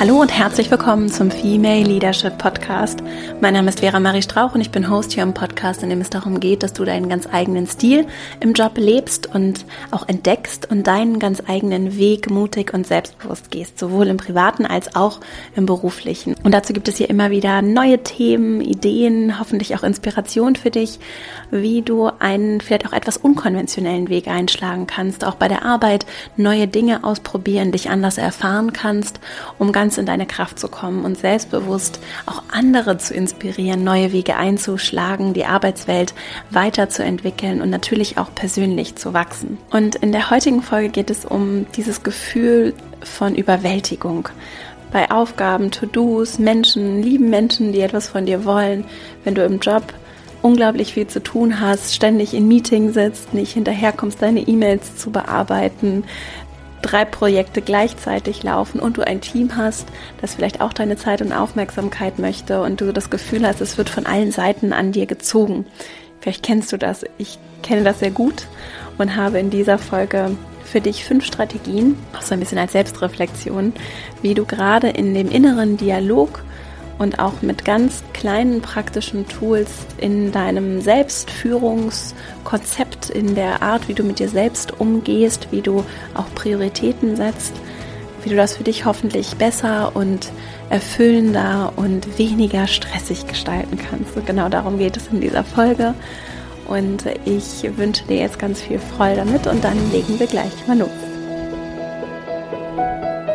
Hallo und herzlich willkommen zum Female Leadership Podcast. Mein Name ist Vera Marie Strauch und ich bin Host hier im Podcast, in dem es darum geht, dass du deinen ganz eigenen Stil im Job lebst und auch entdeckst und deinen ganz eigenen Weg mutig und selbstbewusst gehst, sowohl im privaten als auch im beruflichen. Und dazu gibt es hier immer wieder neue Themen, Ideen, hoffentlich auch Inspiration für dich, wie du einen vielleicht auch etwas unkonventionellen Weg einschlagen kannst, auch bei der Arbeit neue Dinge ausprobieren, dich anders erfahren kannst, um ganz ganz in deine Kraft zu kommen und selbstbewusst auch andere zu inspirieren, neue Wege einzuschlagen, die Arbeitswelt weiterzuentwickeln und natürlich auch persönlich zu wachsen. Und in der heutigen Folge geht es um dieses Gefühl von Überwältigung bei Aufgaben, To-Dos, Menschen, lieben Menschen, die etwas von dir wollen, wenn du im Job unglaublich viel zu tun hast, ständig in Meetings sitzt, nicht hinterherkommst, deine E-Mails zu bearbeiten, drei Projekte gleichzeitig laufen und du ein Team hast, das vielleicht auch deine Zeit und Aufmerksamkeit möchte und du das Gefühl hast, es wird von allen Seiten an dir gezogen. Vielleicht kennst du das. Ich kenne das sehr gut und habe in dieser Folge für dich fünf Strategien, auch so ein bisschen als Selbstreflexion, wie du gerade in dem inneren Dialog und auch mit ganz kleinen praktischen Tools in deinem Selbstführungskonzept, in der Art, wie du mit dir selbst umgehst, wie du auch Prioritäten setzt, wie du das für dich hoffentlich besser und erfüllender und weniger stressig gestalten kannst. Und genau darum geht es in dieser Folge. Und ich wünsche dir jetzt ganz viel Freude damit und dann legen wir gleich mal los.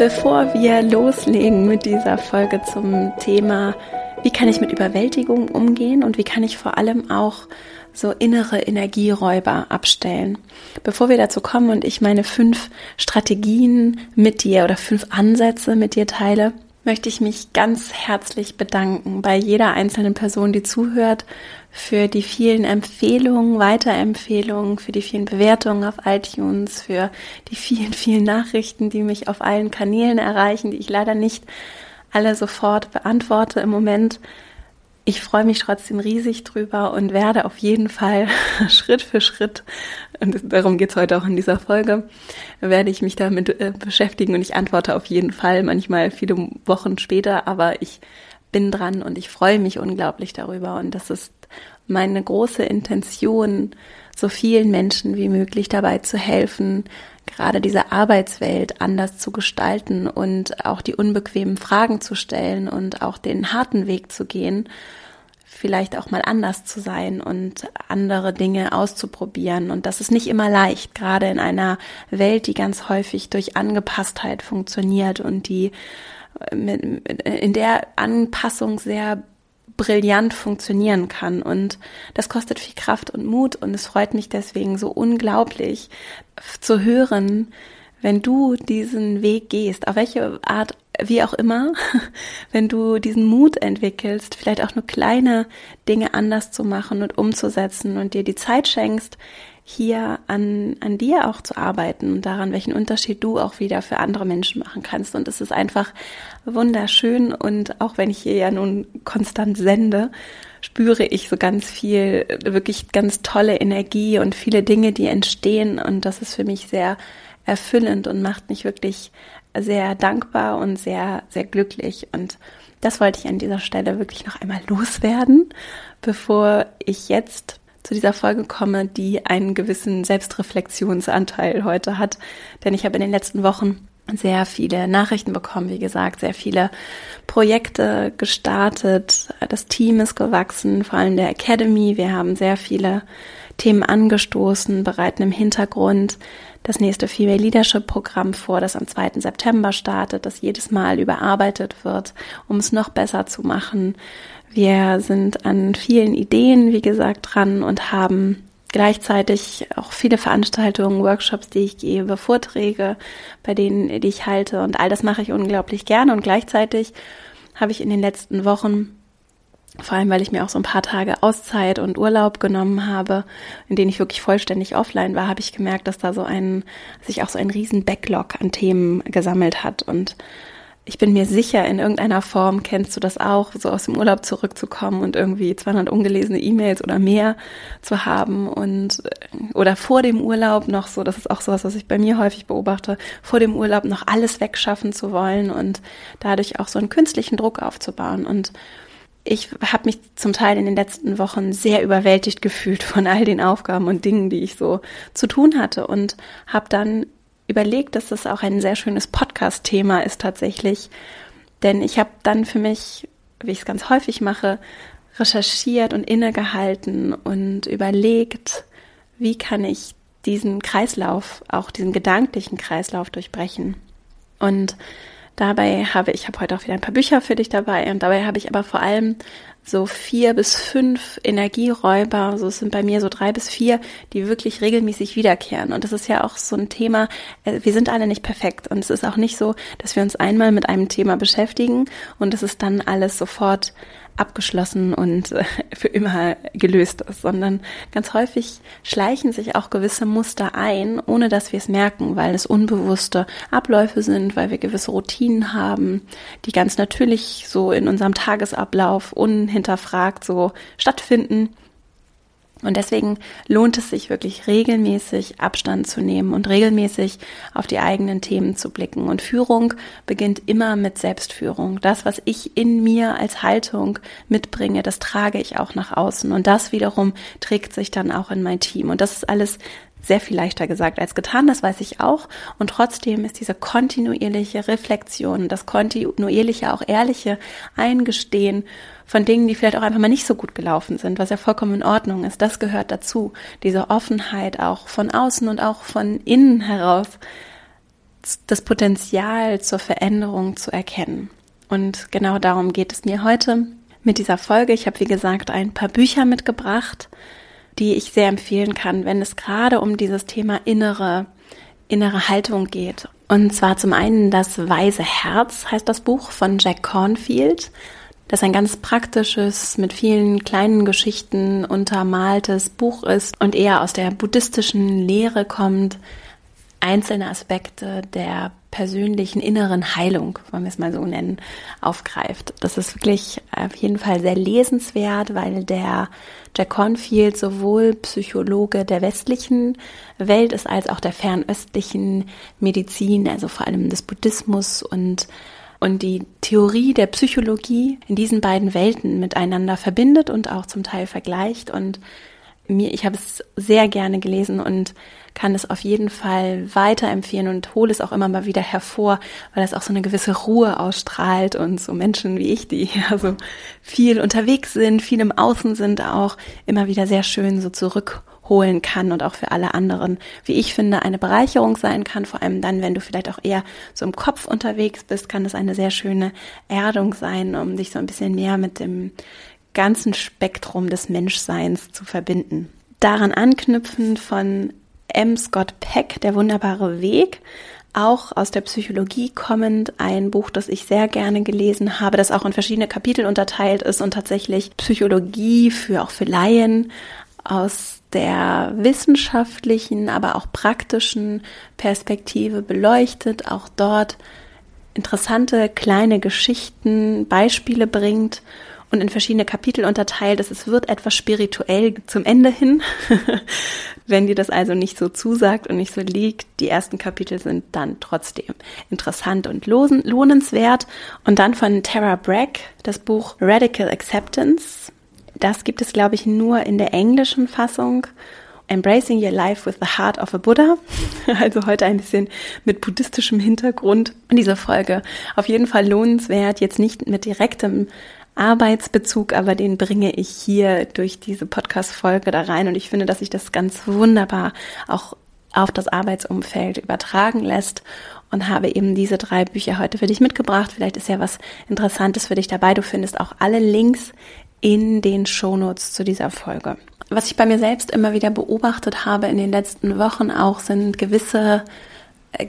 Bevor wir loslegen mit dieser Folge zum Thema, wie kann ich mit Überwältigung umgehen und wie kann ich vor allem auch so innere Energieräuber abstellen. Bevor wir dazu kommen und ich meine fünf Strategien mit dir oder fünf Ansätze mit dir teile, möchte ich mich ganz herzlich bedanken bei jeder einzelnen Person, die zuhört, für die vielen Empfehlungen, Weiterempfehlungen, für die vielen Bewertungen auf iTunes, für die vielen, vielen Nachrichten, die mich auf allen Kanälen erreichen, die ich leider nicht alle sofort beantworte im Moment. Ich freue mich trotzdem riesig drüber und werde auf jeden Fall Schritt für Schritt, und darum geht's heute auch in dieser Folge, werde ich mich damit äh, beschäftigen und ich antworte auf jeden Fall, manchmal viele Wochen später, aber ich bin dran und ich freue mich unglaublich darüber. Und das ist meine große Intention, so vielen Menschen wie möglich dabei zu helfen, gerade diese Arbeitswelt anders zu gestalten und auch die unbequemen Fragen zu stellen und auch den harten Weg zu gehen, vielleicht auch mal anders zu sein und andere Dinge auszuprobieren. Und das ist nicht immer leicht, gerade in einer Welt, die ganz häufig durch Angepasstheit funktioniert und die in der Anpassung sehr brillant funktionieren kann. Und das kostet viel Kraft und Mut und es freut mich deswegen so unglaublich zu hören, wenn du diesen Weg gehst, auf welche Art, wie auch immer, wenn du diesen Mut entwickelst, vielleicht auch nur kleine Dinge anders zu machen und umzusetzen und dir die Zeit schenkst, hier an, an dir auch zu arbeiten und daran, welchen Unterschied du auch wieder für andere Menschen machen kannst. Und es ist einfach wunderschön. Und auch wenn ich hier ja nun konstant sende, spüre ich so ganz viel, wirklich ganz tolle Energie und viele Dinge, die entstehen. Und das ist für mich sehr erfüllend und macht mich wirklich sehr dankbar und sehr, sehr glücklich. Und das wollte ich an dieser Stelle wirklich noch einmal loswerden, bevor ich jetzt zu dieser Folge komme, die einen gewissen Selbstreflexionsanteil heute hat. Denn ich habe in den letzten Wochen sehr viele Nachrichten bekommen, wie gesagt, sehr viele Projekte gestartet. Das Team ist gewachsen, vor allem der Academy. Wir haben sehr viele Themen angestoßen, bereiten im Hintergrund das nächste Female Leadership Programm vor, das am 2. September startet, das jedes Mal überarbeitet wird, um es noch besser zu machen. Wir sind an vielen Ideen, wie gesagt, dran und haben gleichzeitig auch viele Veranstaltungen, Workshops, die ich gebe, Vorträge, bei denen, die ich halte. Und all das mache ich unglaublich gerne. Und gleichzeitig habe ich in den letzten Wochen, vor allem weil ich mir auch so ein paar Tage Auszeit und Urlaub genommen habe, in denen ich wirklich vollständig offline war, habe ich gemerkt, dass da so ein, sich auch so ein riesen Backlog an Themen gesammelt hat. Und ich bin mir sicher, in irgendeiner Form kennst du das auch, so aus dem Urlaub zurückzukommen und irgendwie 200 ungelesene E-Mails oder mehr zu haben und oder vor dem Urlaub noch so, das ist auch sowas, was ich bei mir häufig beobachte, vor dem Urlaub noch alles wegschaffen zu wollen und dadurch auch so einen künstlichen Druck aufzubauen und ich habe mich zum Teil in den letzten Wochen sehr überwältigt gefühlt von all den Aufgaben und Dingen, die ich so zu tun hatte und habe dann überlegt, dass das auch ein sehr schönes Podcast-Thema ist tatsächlich. Denn ich habe dann für mich, wie ich es ganz häufig mache, recherchiert und innegehalten und überlegt, wie kann ich diesen Kreislauf, auch diesen gedanklichen Kreislauf durchbrechen. Und dabei habe ich, habe heute auch wieder ein paar Bücher für dich dabei und dabei habe ich aber vor allem so vier bis fünf Energieräuber, so es sind bei mir so drei bis vier, die wirklich regelmäßig wiederkehren. Und das ist ja auch so ein Thema, äh, wir sind alle nicht perfekt. Und es ist auch nicht so, dass wir uns einmal mit einem Thema beschäftigen und es ist dann alles sofort abgeschlossen und äh, für immer gelöst ist, sondern ganz häufig schleichen sich auch gewisse Muster ein, ohne dass wir es merken, weil es unbewusste Abläufe sind, weil wir gewisse Routinen haben, die ganz natürlich so in unserem Tagesablauf unhinterfragt so stattfinden und deswegen lohnt es sich wirklich regelmäßig Abstand zu nehmen und regelmäßig auf die eigenen Themen zu blicken. Und Führung beginnt immer mit Selbstführung. Das, was ich in mir als Haltung mitbringe, das trage ich auch nach außen. Und das wiederum trägt sich dann auch in mein Team. Und das ist alles sehr viel leichter gesagt als getan, das weiß ich auch. Und trotzdem ist diese kontinuierliche Reflexion, das kontinuierliche, auch ehrliche Eingestehen von Dingen, die vielleicht auch einfach mal nicht so gut gelaufen sind, was ja vollkommen in Ordnung ist, das gehört dazu. Diese Offenheit auch von außen und auch von innen heraus, das Potenzial zur Veränderung zu erkennen. Und genau darum geht es mir heute mit dieser Folge. Ich habe, wie gesagt, ein paar Bücher mitgebracht die ich sehr empfehlen kann, wenn es gerade um dieses Thema innere, innere Haltung geht. Und zwar zum einen das Weise Herz heißt das Buch von Jack Cornfield. Das ein ganz praktisches, mit vielen kleinen Geschichten untermaltes Buch ist und eher aus der buddhistischen Lehre kommt, einzelne Aspekte der persönlichen inneren Heilung, wollen wir es mal so nennen, aufgreift. Das ist wirklich auf jeden Fall sehr lesenswert, weil der Jack Cornfield sowohl Psychologe der westlichen Welt ist als auch der fernöstlichen Medizin, also vor allem des Buddhismus und und die Theorie der Psychologie in diesen beiden Welten miteinander verbindet und auch zum Teil vergleicht und mir, ich habe es sehr gerne gelesen und kann es auf jeden Fall weiterempfehlen und hole es auch immer mal wieder hervor, weil es auch so eine gewisse Ruhe ausstrahlt und so Menschen wie ich, die ja so viel unterwegs sind, viel im Außen sind, auch immer wieder sehr schön so zurückholen kann und auch für alle anderen, wie ich finde, eine Bereicherung sein kann. Vor allem dann, wenn du vielleicht auch eher so im Kopf unterwegs bist, kann es eine sehr schöne Erdung sein, um dich so ein bisschen mehr mit dem ganzen Spektrum des Menschseins zu verbinden. Daran anknüpfend von M. Scott Peck, Der wunderbare Weg, auch aus der Psychologie kommend, ein Buch, das ich sehr gerne gelesen habe, das auch in verschiedene Kapitel unterteilt ist und tatsächlich Psychologie für auch für Laien aus der wissenschaftlichen, aber auch praktischen Perspektive beleuchtet, auch dort interessante kleine Geschichten, Beispiele bringt und in verschiedene Kapitel unterteilt ist. Es wird etwas spirituell zum Ende hin. Wenn dir das also nicht so zusagt und nicht so liegt, die ersten Kapitel sind dann trotzdem interessant und lohnenswert. Und dann von Tara Bragg das Buch Radical Acceptance. Das gibt es, glaube ich, nur in der englischen Fassung. Embracing Your Life with the Heart of a Buddha. Also heute ein bisschen mit buddhistischem Hintergrund in dieser Folge. Auf jeden Fall lohnenswert, jetzt nicht mit direktem Arbeitsbezug, aber den bringe ich hier durch diese Podcast-Folge da rein und ich finde, dass sich das ganz wunderbar auch auf das Arbeitsumfeld übertragen lässt und habe eben diese drei Bücher heute für dich mitgebracht. Vielleicht ist ja was Interessantes für dich dabei. Du findest auch alle Links in den Shownotes zu dieser Folge. Was ich bei mir selbst immer wieder beobachtet habe in den letzten Wochen auch sind gewisse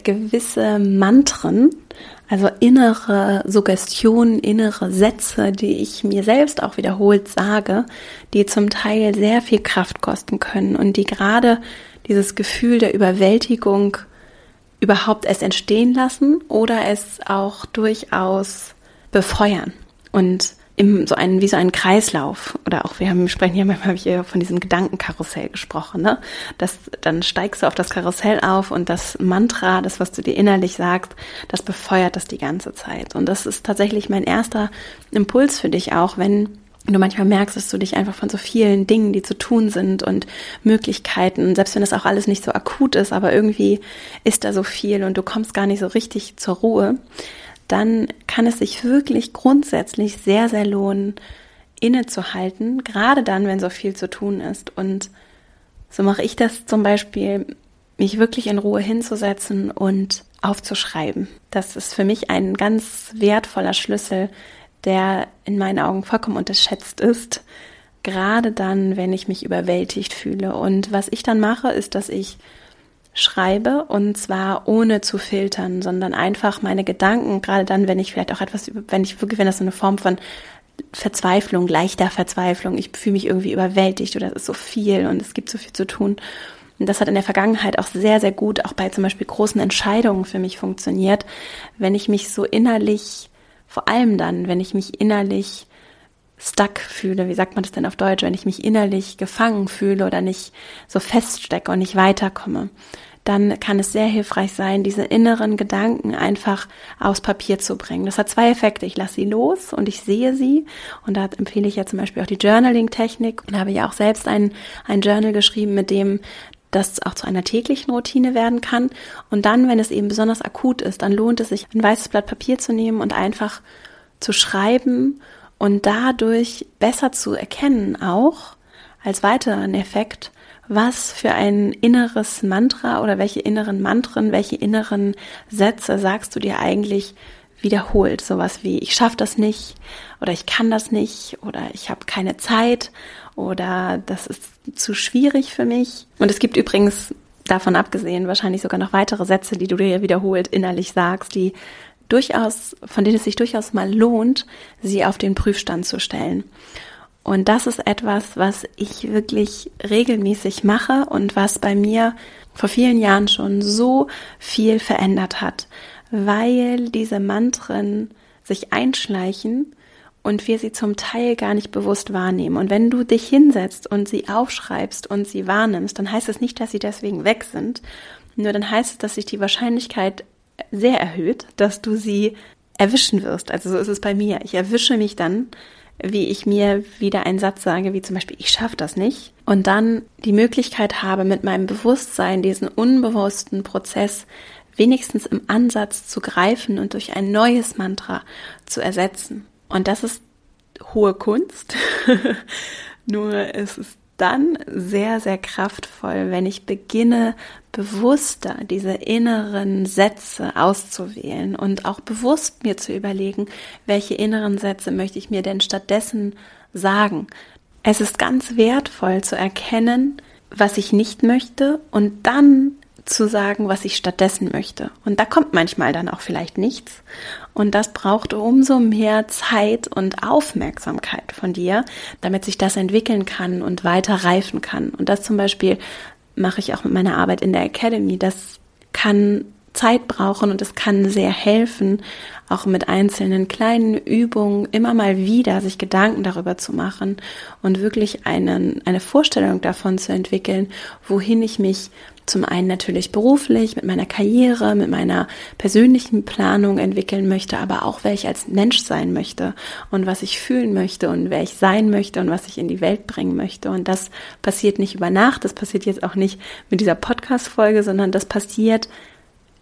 gewisse Mantren, also innere Suggestionen, innere Sätze, die ich mir selbst auch wiederholt sage, die zum Teil sehr viel Kraft kosten können und die gerade dieses Gefühl der Überwältigung überhaupt es entstehen lassen oder es auch durchaus befeuern. Und im, so einen, wie so einen Kreislauf oder auch, wir haben, sprechen hier manchmal habe ich eher von diesem Gedankenkarussell gesprochen, ne? Das, dann steigst du auf das Karussell auf und das Mantra, das, was du dir innerlich sagst, das befeuert das die ganze Zeit. Und das ist tatsächlich mein erster Impuls für dich auch, wenn du manchmal merkst, dass du dich einfach von so vielen Dingen, die zu tun sind und Möglichkeiten, selbst wenn das auch alles nicht so akut ist, aber irgendwie ist da so viel und du kommst gar nicht so richtig zur Ruhe, dann kann es sich wirklich grundsätzlich sehr, sehr lohnen, innezuhalten, gerade dann, wenn so viel zu tun ist. Und so mache ich das zum Beispiel, mich wirklich in Ruhe hinzusetzen und aufzuschreiben. Das ist für mich ein ganz wertvoller Schlüssel, der in meinen Augen vollkommen unterschätzt ist. Gerade dann, wenn ich mich überwältigt fühle. Und was ich dann mache, ist, dass ich schreibe und zwar ohne zu filtern, sondern einfach meine Gedanken, gerade dann, wenn ich vielleicht auch etwas, wenn ich wirklich, wenn das so eine Form von Verzweiflung, leichter Verzweiflung, ich fühle mich irgendwie überwältigt oder es ist so viel und es gibt so viel zu tun. Und das hat in der Vergangenheit auch sehr, sehr gut, auch bei zum Beispiel großen Entscheidungen für mich funktioniert, wenn ich mich so innerlich, vor allem dann, wenn ich mich innerlich stuck fühle, wie sagt man das denn auf Deutsch, wenn ich mich innerlich gefangen fühle oder nicht so feststecke und nicht weiterkomme, dann kann es sehr hilfreich sein, diese inneren Gedanken einfach aufs Papier zu bringen. Das hat zwei Effekte. Ich lasse sie los und ich sehe sie. Und da empfehle ich ja zum Beispiel auch die Journaling-Technik und habe ja auch selbst ein, ein Journal geschrieben, mit dem das auch zu einer täglichen Routine werden kann. Und dann, wenn es eben besonders akut ist, dann lohnt es sich, ein weißes Blatt Papier zu nehmen und einfach zu schreiben und dadurch besser zu erkennen auch als weiteren Effekt, was für ein inneres Mantra oder welche inneren Mantren, welche inneren Sätze sagst du dir eigentlich wiederholt. Sowas wie ich schaffe das nicht oder ich kann das nicht oder ich habe keine Zeit oder das ist zu schwierig für mich. Und es gibt übrigens davon abgesehen wahrscheinlich sogar noch weitere Sätze, die du dir wiederholt innerlich sagst, die durchaus, von denen es sich durchaus mal lohnt, sie auf den Prüfstand zu stellen. Und das ist etwas, was ich wirklich regelmäßig mache und was bei mir vor vielen Jahren schon so viel verändert hat, weil diese Mantren sich einschleichen und wir sie zum Teil gar nicht bewusst wahrnehmen. Und wenn du dich hinsetzt und sie aufschreibst und sie wahrnimmst, dann heißt es nicht, dass sie deswegen weg sind, nur dann heißt es, dass sich die Wahrscheinlichkeit sehr erhöht, dass du sie erwischen wirst. Also so ist es bei mir. Ich erwische mich dann, wie ich mir wieder einen Satz sage, wie zum Beispiel, ich schaffe das nicht. Und dann die Möglichkeit habe, mit meinem Bewusstsein diesen unbewussten Prozess wenigstens im Ansatz zu greifen und durch ein neues Mantra zu ersetzen. Und das ist hohe Kunst. Nur es ist dann sehr, sehr kraftvoll, wenn ich beginne, bewusster diese inneren Sätze auszuwählen und auch bewusst mir zu überlegen, welche inneren Sätze möchte ich mir denn stattdessen sagen. Es ist ganz wertvoll zu erkennen, was ich nicht möchte und dann zu sagen, was ich stattdessen möchte. Und da kommt manchmal dann auch vielleicht nichts. Und das braucht umso mehr Zeit und Aufmerksamkeit von dir, damit sich das entwickeln kann und weiter reifen kann. Und das zum Beispiel mache ich auch mit meiner Arbeit in der Academy. Das kann Zeit brauchen und es kann sehr helfen, auch mit einzelnen kleinen Übungen immer mal wieder sich Gedanken darüber zu machen und wirklich einen, eine Vorstellung davon zu entwickeln, wohin ich mich zum einen natürlich beruflich, mit meiner Karriere, mit meiner persönlichen Planung entwickeln möchte, aber auch wer ich als Mensch sein möchte und was ich fühlen möchte und wer ich sein möchte und was ich in die Welt bringen möchte. Und das passiert nicht über Nacht, das passiert jetzt auch nicht mit dieser Podcast-Folge, sondern das passiert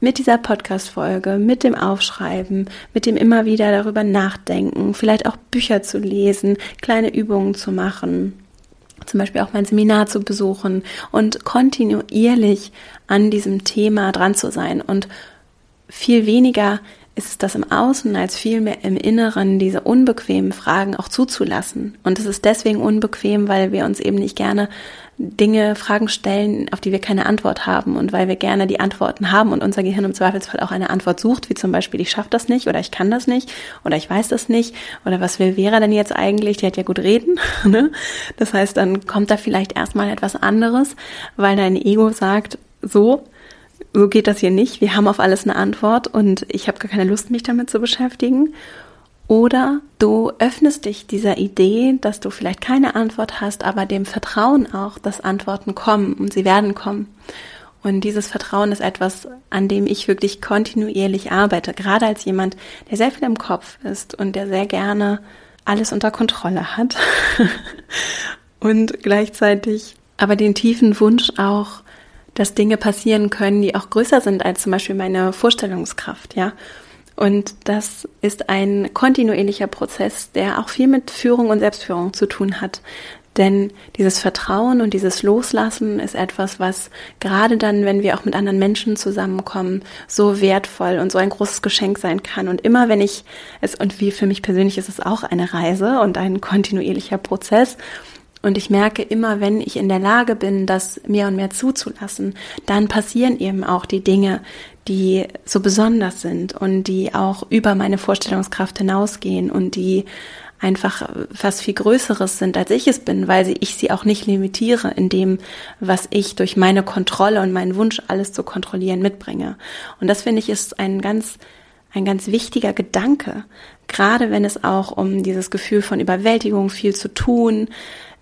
mit dieser Podcast-Folge, mit dem Aufschreiben, mit dem immer wieder darüber nachdenken, vielleicht auch Bücher zu lesen, kleine Übungen zu machen, zum Beispiel auch mein Seminar zu besuchen und kontinuierlich an diesem Thema dran zu sein und viel weniger ist es das im Außen als vielmehr im Inneren, diese unbequemen Fragen auch zuzulassen. Und es ist deswegen unbequem, weil wir uns eben nicht gerne Dinge, Fragen stellen, auf die wir keine Antwort haben und weil wir gerne die Antworten haben und unser Gehirn im Zweifelsfall auch eine Antwort sucht, wie zum Beispiel, ich schaffe das nicht oder ich kann das nicht oder ich weiß das nicht oder was will Vera denn jetzt eigentlich, die hat ja gut reden. Ne? Das heißt, dann kommt da vielleicht erstmal etwas anderes, weil dein Ego sagt, so, so geht das hier nicht. Wir haben auf alles eine Antwort und ich habe gar keine Lust, mich damit zu beschäftigen. Oder du öffnest dich dieser Idee, dass du vielleicht keine Antwort hast, aber dem Vertrauen auch, dass Antworten kommen und sie werden kommen. Und dieses Vertrauen ist etwas, an dem ich wirklich kontinuierlich arbeite, gerade als jemand, der sehr viel im Kopf ist und der sehr gerne alles unter Kontrolle hat und gleichzeitig aber den tiefen Wunsch auch, dass Dinge passieren können, die auch größer sind als zum Beispiel meine Vorstellungskraft, ja. Und das ist ein kontinuierlicher Prozess, der auch viel mit Führung und Selbstführung zu tun hat. Denn dieses Vertrauen und dieses Loslassen ist etwas, was gerade dann, wenn wir auch mit anderen Menschen zusammenkommen, so wertvoll und so ein großes Geschenk sein kann. Und immer wenn ich es, und wie für mich persönlich ist es auch eine Reise und ein kontinuierlicher Prozess, und ich merke immer, wenn ich in der Lage bin, das mehr und mehr zuzulassen, dann passieren eben auch die Dinge, die so besonders sind und die auch über meine Vorstellungskraft hinausgehen und die einfach was viel Größeres sind, als ich es bin, weil ich sie auch nicht limitiere in dem, was ich durch meine Kontrolle und meinen Wunsch, alles zu kontrollieren, mitbringe. Und das finde ich ist ein ganz, ein ganz wichtiger Gedanke, gerade wenn es auch um dieses Gefühl von Überwältigung, viel zu tun,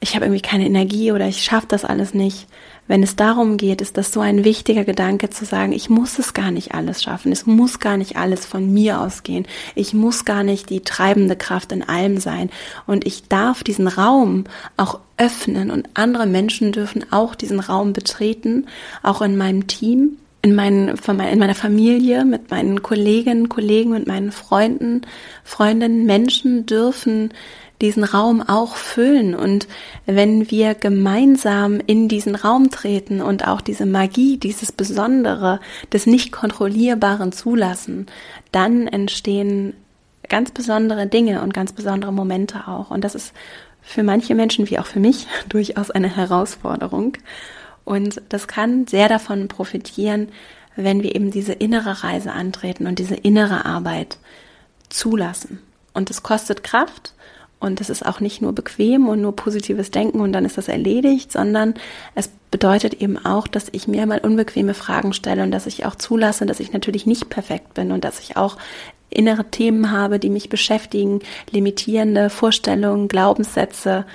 ich habe irgendwie keine Energie oder ich schaffe das alles nicht. Wenn es darum geht, ist das so ein wichtiger Gedanke zu sagen, ich muss es gar nicht alles schaffen, es muss gar nicht alles von mir ausgehen, ich muss gar nicht die treibende Kraft in allem sein. Und ich darf diesen Raum auch öffnen. Und andere Menschen dürfen auch diesen Raum betreten, auch in meinem Team in, meinen, in meiner Familie, mit meinen Kolleginnen, Kollegen, mit meinen Freunden, Freundinnen, Menschen dürfen diesen Raum auch füllen. Und wenn wir gemeinsam in diesen Raum treten und auch diese Magie, dieses Besondere des nicht kontrollierbaren zulassen, dann entstehen ganz besondere Dinge und ganz besondere Momente auch. Und das ist für manche Menschen wie auch für mich durchaus eine Herausforderung. Und das kann sehr davon profitieren, wenn wir eben diese innere Reise antreten und diese innere Arbeit zulassen. Und es kostet Kraft und es ist auch nicht nur bequem und nur positives Denken und dann ist das erledigt, sondern es bedeutet eben auch, dass ich mir mal unbequeme Fragen stelle und dass ich auch zulasse, dass ich natürlich nicht perfekt bin und dass ich auch innere Themen habe, die mich beschäftigen, limitierende Vorstellungen, Glaubenssätze,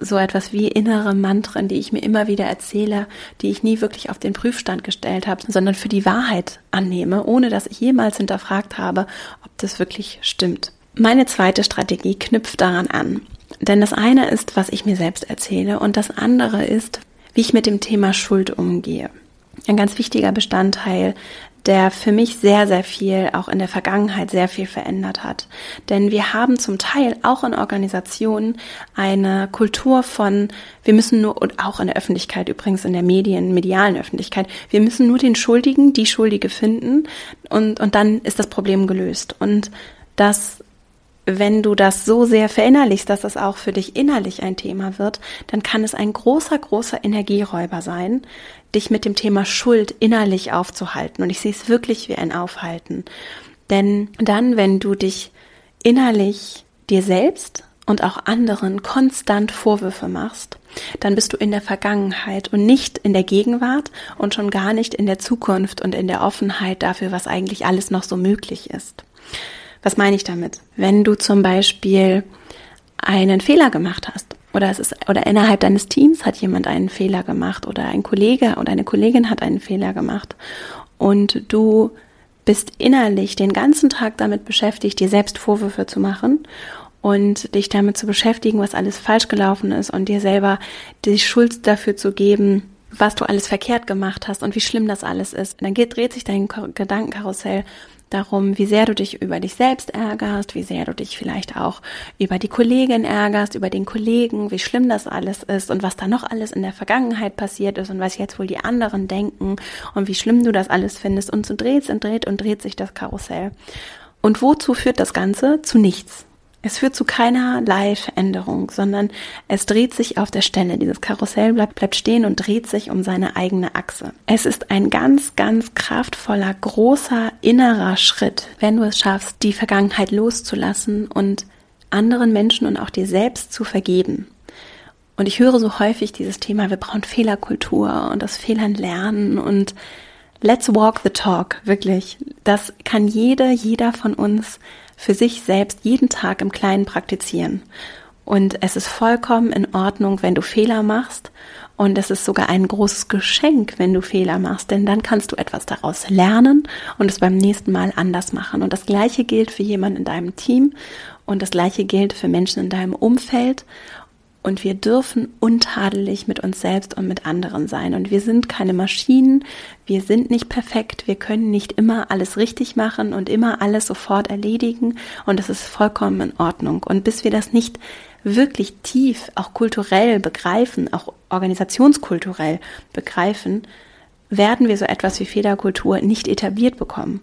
so etwas wie innere Mantren, die ich mir immer wieder erzähle, die ich nie wirklich auf den Prüfstand gestellt habe, sondern für die Wahrheit annehme, ohne dass ich jemals hinterfragt habe, ob das wirklich stimmt. Meine zweite Strategie knüpft daran an. Denn das eine ist, was ich mir selbst erzähle und das andere ist, wie ich mit dem Thema Schuld umgehe. Ein ganz wichtiger Bestandteil, der für mich sehr, sehr viel, auch in der Vergangenheit sehr viel verändert hat. Denn wir haben zum Teil auch in Organisationen eine Kultur von, wir müssen nur, und auch in der Öffentlichkeit, übrigens in der Medien, medialen Öffentlichkeit, wir müssen nur den Schuldigen, die Schuldige finden und, und dann ist das Problem gelöst. Und das wenn du das so sehr verinnerlichst, dass das auch für dich innerlich ein Thema wird, dann kann es ein großer, großer Energieräuber sein, dich mit dem Thema Schuld innerlich aufzuhalten. Und ich sehe es wirklich wie ein Aufhalten. Denn dann, wenn du dich innerlich dir selbst und auch anderen konstant Vorwürfe machst, dann bist du in der Vergangenheit und nicht in der Gegenwart und schon gar nicht in der Zukunft und in der Offenheit dafür, was eigentlich alles noch so möglich ist. Was meine ich damit? Wenn du zum Beispiel einen Fehler gemacht hast oder es ist oder innerhalb deines Teams hat jemand einen Fehler gemacht oder ein Kollege oder eine Kollegin hat einen Fehler gemacht und du bist innerlich den ganzen Tag damit beschäftigt, dir selbst Vorwürfe zu machen und dich damit zu beschäftigen, was alles falsch gelaufen ist und dir selber die Schuld dafür zu geben, was du alles verkehrt gemacht hast und wie schlimm das alles ist. dann geht, dreht sich dein Gedankenkarussell darum, wie sehr du dich über dich selbst ärgerst, wie sehr du dich vielleicht auch über die Kollegin ärgerst, über den Kollegen, wie schlimm das alles ist und was da noch alles in der Vergangenheit passiert ist und was jetzt wohl die anderen denken und wie schlimm du das alles findest und so dreht und dreht und dreht sich das Karussell. Und wozu führt das Ganze? Zu nichts. Es führt zu keinerlei Veränderung, sondern es dreht sich auf der Stelle. Dieses Karussell bleibt, bleibt stehen und dreht sich um seine eigene Achse. Es ist ein ganz, ganz kraftvoller, großer innerer Schritt, wenn du es schaffst, die Vergangenheit loszulassen und anderen Menschen und auch dir selbst zu vergeben. Und ich höre so häufig dieses Thema, wir brauchen Fehlerkultur und das Fehlern lernen und Let's walk the talk, wirklich. Das kann jede, jeder von uns für sich selbst jeden Tag im Kleinen praktizieren. Und es ist vollkommen in Ordnung, wenn du Fehler machst. Und es ist sogar ein großes Geschenk, wenn du Fehler machst, denn dann kannst du etwas daraus lernen und es beim nächsten Mal anders machen. Und das Gleiche gilt für jemanden in deinem Team und das Gleiche gilt für Menschen in deinem Umfeld. Und wir dürfen untadelig mit uns selbst und mit anderen sein. Und wir sind keine Maschinen, wir sind nicht perfekt, wir können nicht immer alles richtig machen und immer alles sofort erledigen. Und das ist vollkommen in Ordnung. Und bis wir das nicht wirklich tief, auch kulturell begreifen, auch organisationskulturell begreifen, werden wir so etwas wie Fehlerkultur nicht etabliert bekommen.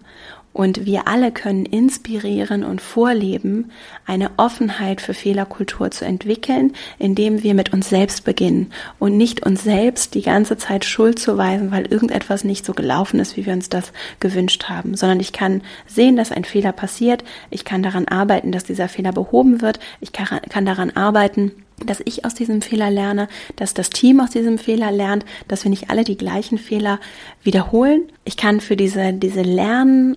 Und wir alle können inspirieren und vorleben, eine Offenheit für Fehlerkultur zu entwickeln, indem wir mit uns selbst beginnen und nicht uns selbst die ganze Zeit Schuld zu weisen, weil irgendetwas nicht so gelaufen ist, wie wir uns das gewünscht haben, sondern ich kann sehen, dass ein Fehler passiert, ich kann daran arbeiten, dass dieser Fehler behoben wird, ich kann, kann daran arbeiten, dass ich aus diesem Fehler lerne, dass das Team aus diesem Fehler lernt, dass wir nicht alle die gleichen Fehler wiederholen. Ich kann für diese, diese Lernen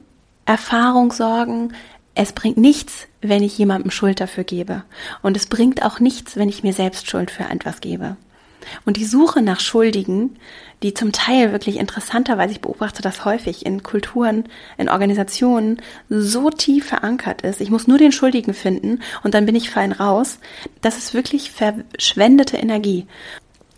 Erfahrung sorgen. Es bringt nichts, wenn ich jemandem Schuld dafür gebe. Und es bringt auch nichts, wenn ich mir selbst Schuld für etwas gebe. Und die Suche nach Schuldigen, die zum Teil wirklich interessanterweise, ich beobachte das häufig in Kulturen, in Organisationen, so tief verankert ist, ich muss nur den Schuldigen finden und dann bin ich fein raus, das ist wirklich verschwendete Energie.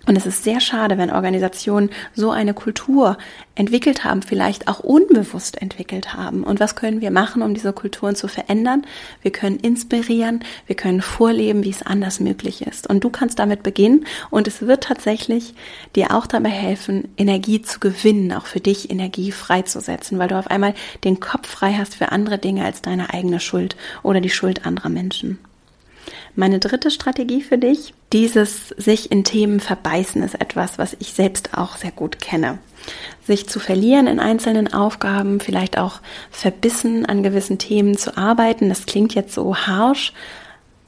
Und es ist sehr schade, wenn Organisationen so eine Kultur entwickelt haben, vielleicht auch unbewusst entwickelt haben. Und was können wir machen, um diese Kulturen zu verändern? Wir können inspirieren, wir können vorleben, wie es anders möglich ist. Und du kannst damit beginnen und es wird tatsächlich dir auch dabei helfen, Energie zu gewinnen, auch für dich Energie freizusetzen, weil du auf einmal den Kopf frei hast für andere Dinge als deine eigene Schuld oder die Schuld anderer Menschen. Meine dritte Strategie für dich, dieses sich in Themen verbeißen, ist etwas, was ich selbst auch sehr gut kenne. Sich zu verlieren in einzelnen Aufgaben, vielleicht auch verbissen an gewissen Themen zu arbeiten, das klingt jetzt so harsh,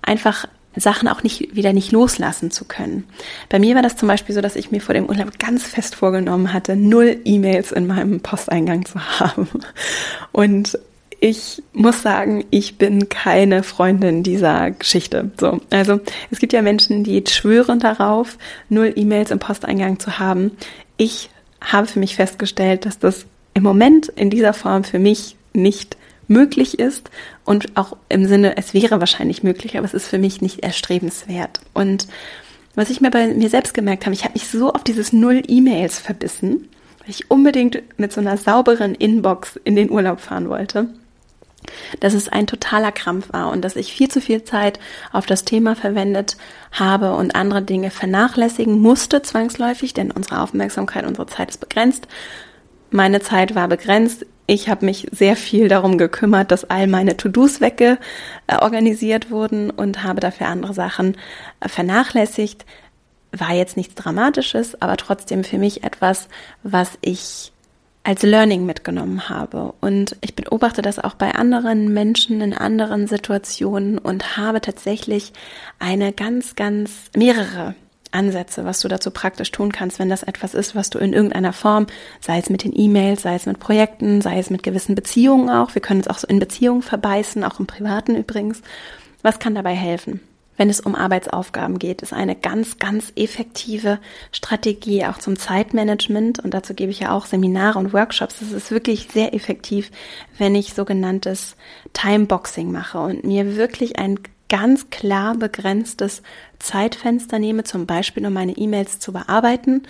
einfach Sachen auch nicht wieder nicht loslassen zu können. Bei mir war das zum Beispiel so, dass ich mir vor dem Urlaub ganz fest vorgenommen hatte, null E-Mails in meinem Posteingang zu haben. Und ich muss sagen, ich bin keine Freundin dieser Geschichte. So, also es gibt ja Menschen, die schwören darauf, null E-Mails im Posteingang zu haben. Ich habe für mich festgestellt, dass das im Moment in dieser Form für mich nicht möglich ist und auch im Sinne, es wäre wahrscheinlich möglich, aber es ist für mich nicht erstrebenswert. Und was ich mir bei mir selbst gemerkt habe, ich habe mich so auf dieses Null E-Mails verbissen, weil ich unbedingt mit so einer sauberen Inbox in den Urlaub fahren wollte dass es ein totaler Krampf war und dass ich viel zu viel Zeit auf das Thema verwendet habe und andere Dinge vernachlässigen musste zwangsläufig, denn unsere Aufmerksamkeit, unsere Zeit ist begrenzt. Meine Zeit war begrenzt. Ich habe mich sehr viel darum gekümmert, dass all meine To-Dos wegge äh, organisiert wurden und habe dafür andere Sachen äh, vernachlässigt. War jetzt nichts Dramatisches, aber trotzdem für mich etwas, was ich als Learning mitgenommen habe. Und ich beobachte das auch bei anderen Menschen in anderen Situationen und habe tatsächlich eine ganz, ganz mehrere Ansätze, was du dazu praktisch tun kannst, wenn das etwas ist, was du in irgendeiner Form, sei es mit den E-Mails, sei es mit Projekten, sei es mit gewissen Beziehungen auch, wir können es auch so in Beziehungen verbeißen, auch im Privaten übrigens. Was kann dabei helfen? Wenn es um Arbeitsaufgaben geht, ist eine ganz, ganz effektive Strategie auch zum Zeitmanagement. Und dazu gebe ich ja auch Seminare und Workshops. Es ist wirklich sehr effektiv, wenn ich sogenanntes Timeboxing mache und mir wirklich ein ganz klar begrenztes Zeitfenster nehme, zum Beispiel um meine E-Mails zu bearbeiten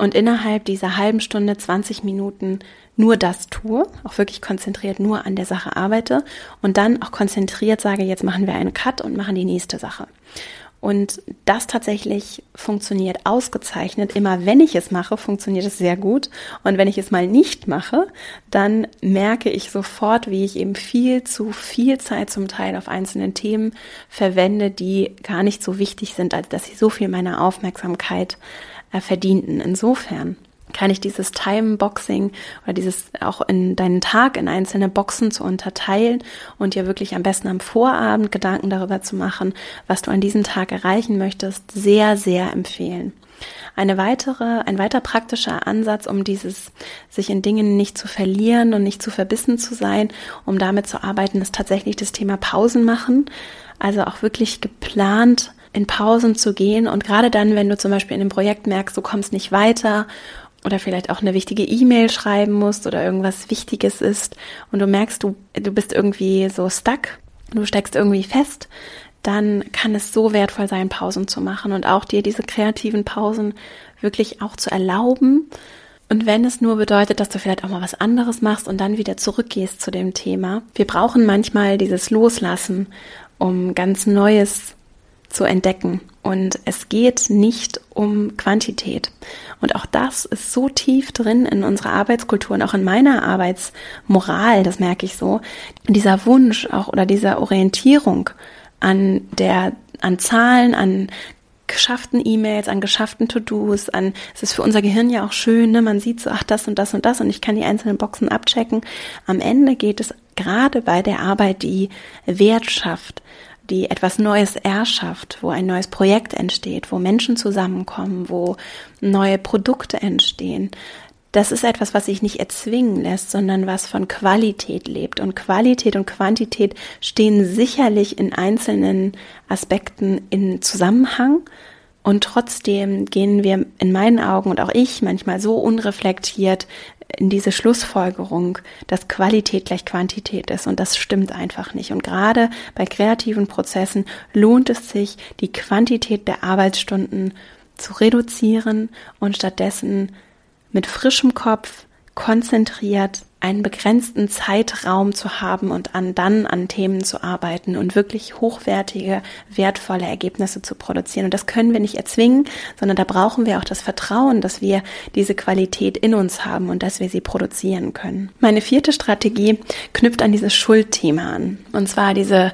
und innerhalb dieser halben Stunde, 20 Minuten nur das tue, auch wirklich konzentriert nur an der Sache arbeite und dann auch konzentriert sage, jetzt machen wir einen Cut und machen die nächste Sache. Und das tatsächlich funktioniert ausgezeichnet. Immer wenn ich es mache, funktioniert es sehr gut. Und wenn ich es mal nicht mache, dann merke ich sofort, wie ich eben viel zu viel Zeit zum Teil auf einzelnen Themen verwende, die gar nicht so wichtig sind, als dass sie so viel meiner Aufmerksamkeit äh, verdienten. Insofern kann ich dieses Timeboxing oder dieses auch in deinen Tag in einzelne Boxen zu unterteilen und dir wirklich am besten am Vorabend Gedanken darüber zu machen, was du an diesem Tag erreichen möchtest, sehr, sehr empfehlen. Eine weitere, ein weiter praktischer Ansatz, um dieses sich in Dingen nicht zu verlieren und nicht zu verbissen zu sein, um damit zu arbeiten, ist tatsächlich das Thema Pausen machen. Also auch wirklich geplant in Pausen zu gehen und gerade dann, wenn du zum Beispiel in einem Projekt merkst, du kommst nicht weiter oder vielleicht auch eine wichtige E-Mail schreiben musst oder irgendwas Wichtiges ist und du merkst, du, du bist irgendwie so stuck, du steckst irgendwie fest, dann kann es so wertvoll sein, Pausen zu machen und auch dir diese kreativen Pausen wirklich auch zu erlauben. Und wenn es nur bedeutet, dass du vielleicht auch mal was anderes machst und dann wieder zurückgehst zu dem Thema. Wir brauchen manchmal dieses Loslassen, um ganz Neues zu entdecken. Und es geht nicht um Quantität. Und auch das ist so tief drin in unserer Arbeitskultur und auch in meiner Arbeitsmoral, das merke ich so. Dieser Wunsch auch oder diese Orientierung an der, an Zahlen, an geschafften E-Mails, an geschafften To-Dos, an, es ist für unser Gehirn ja auch schön, ne? man sieht so, ach, das und das und das und ich kann die einzelnen Boxen abchecken. Am Ende geht es gerade bei der Arbeit, die Wert schafft, die etwas Neues erschafft, wo ein neues Projekt entsteht, wo Menschen zusammenkommen, wo neue Produkte entstehen. Das ist etwas, was sich nicht erzwingen lässt, sondern was von Qualität lebt. Und Qualität und Quantität stehen sicherlich in einzelnen Aspekten in Zusammenhang. Und trotzdem gehen wir in meinen Augen und auch ich manchmal so unreflektiert in diese Schlussfolgerung, dass Qualität gleich Quantität ist. Und das stimmt einfach nicht. Und gerade bei kreativen Prozessen lohnt es sich, die Quantität der Arbeitsstunden zu reduzieren und stattdessen mit frischem Kopf, konzentriert einen begrenzten Zeitraum zu haben und an dann an Themen zu arbeiten und wirklich hochwertige, wertvolle Ergebnisse zu produzieren. Und das können wir nicht erzwingen, sondern da brauchen wir auch das Vertrauen, dass wir diese Qualität in uns haben und dass wir sie produzieren können. Meine vierte Strategie knüpft an dieses Schuldthema an. Und zwar diese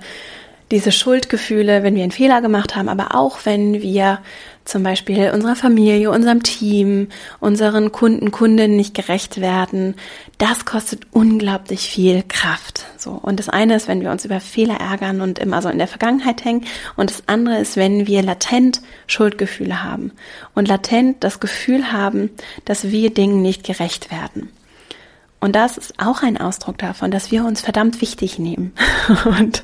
diese Schuldgefühle, wenn wir einen Fehler gemacht haben, aber auch wenn wir zum Beispiel unserer Familie, unserem Team, unseren Kunden, Kundinnen nicht gerecht werden, das kostet unglaublich viel Kraft. So. Und das eine ist, wenn wir uns über Fehler ärgern und immer so in der Vergangenheit hängen. Und das andere ist, wenn wir latent Schuldgefühle haben und latent das Gefühl haben, dass wir Dingen nicht gerecht werden. Und das ist auch ein Ausdruck davon, dass wir uns verdammt wichtig nehmen. Und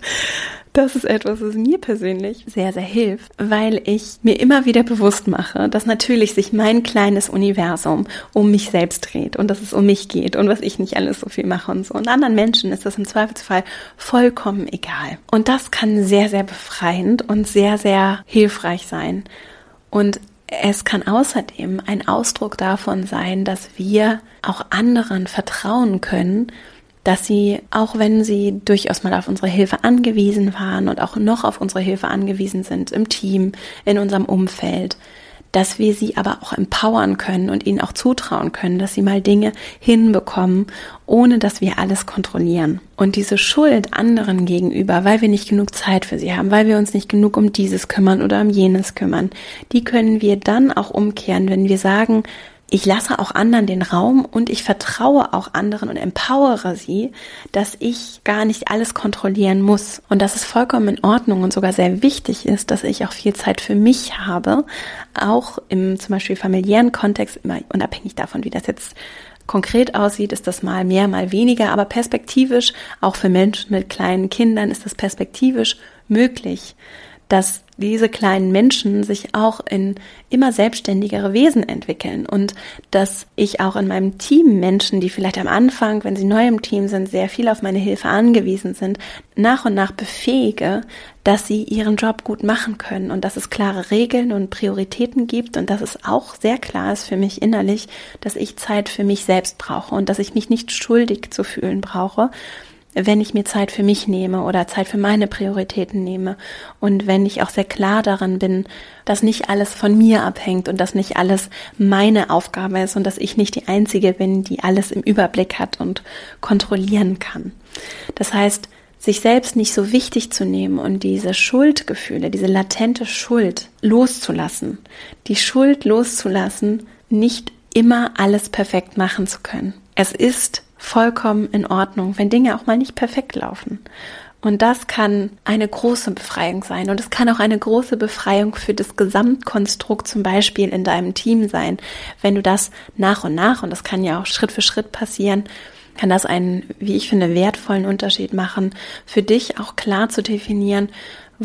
das ist etwas, was mir persönlich sehr, sehr hilft, weil ich mir immer wieder bewusst mache, dass natürlich sich mein kleines Universum um mich selbst dreht und dass es um mich geht und was ich nicht alles so viel mache und so. Und anderen Menschen ist das im Zweifelsfall vollkommen egal. Und das kann sehr, sehr befreiend und sehr, sehr hilfreich sein. Und es kann außerdem ein Ausdruck davon sein, dass wir auch anderen vertrauen können dass sie, auch wenn sie durchaus mal auf unsere Hilfe angewiesen waren und auch noch auf unsere Hilfe angewiesen sind im Team, in unserem Umfeld, dass wir sie aber auch empowern können und ihnen auch zutrauen können, dass sie mal Dinge hinbekommen, ohne dass wir alles kontrollieren. Und diese Schuld anderen gegenüber, weil wir nicht genug Zeit für sie haben, weil wir uns nicht genug um dieses kümmern oder um jenes kümmern, die können wir dann auch umkehren, wenn wir sagen, ich lasse auch anderen den Raum und ich vertraue auch anderen und empowere sie, dass ich gar nicht alles kontrollieren muss. Und dass es vollkommen in Ordnung und sogar sehr wichtig ist, dass ich auch viel Zeit für mich habe, auch im zum Beispiel familiären Kontext, immer unabhängig davon, wie das jetzt konkret aussieht, ist das mal mehr, mal weniger, aber perspektivisch, auch für Menschen mit kleinen Kindern, ist das perspektivisch möglich, dass diese kleinen Menschen sich auch in immer selbstständigere Wesen entwickeln und dass ich auch in meinem Team Menschen, die vielleicht am Anfang, wenn sie neu im Team sind, sehr viel auf meine Hilfe angewiesen sind, nach und nach befähige, dass sie ihren Job gut machen können und dass es klare Regeln und Prioritäten gibt und dass es auch sehr klar ist für mich innerlich, dass ich Zeit für mich selbst brauche und dass ich mich nicht schuldig zu fühlen brauche wenn ich mir Zeit für mich nehme oder Zeit für meine Prioritäten nehme und wenn ich auch sehr klar daran bin, dass nicht alles von mir abhängt und dass nicht alles meine Aufgabe ist und dass ich nicht die Einzige bin, die alles im Überblick hat und kontrollieren kann. Das heißt, sich selbst nicht so wichtig zu nehmen und diese Schuldgefühle, diese latente Schuld loszulassen, die Schuld loszulassen, nicht immer alles perfekt machen zu können. Es ist vollkommen in Ordnung, wenn Dinge auch mal nicht perfekt laufen. Und das kann eine große Befreiung sein. Und es kann auch eine große Befreiung für das Gesamtkonstrukt zum Beispiel in deinem Team sein. Wenn du das nach und nach, und das kann ja auch Schritt für Schritt passieren, kann das einen, wie ich finde, wertvollen Unterschied machen, für dich auch klar zu definieren,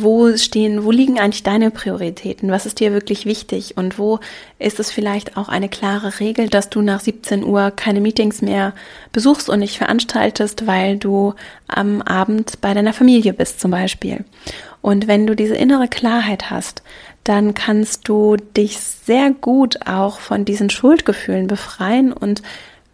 wo stehen, wo liegen eigentlich deine Prioritäten? Was ist dir wirklich wichtig? Und wo ist es vielleicht auch eine klare Regel, dass du nach 17 Uhr keine Meetings mehr besuchst und nicht veranstaltest, weil du am Abend bei deiner Familie bist zum Beispiel? Und wenn du diese innere Klarheit hast, dann kannst du dich sehr gut auch von diesen Schuldgefühlen befreien und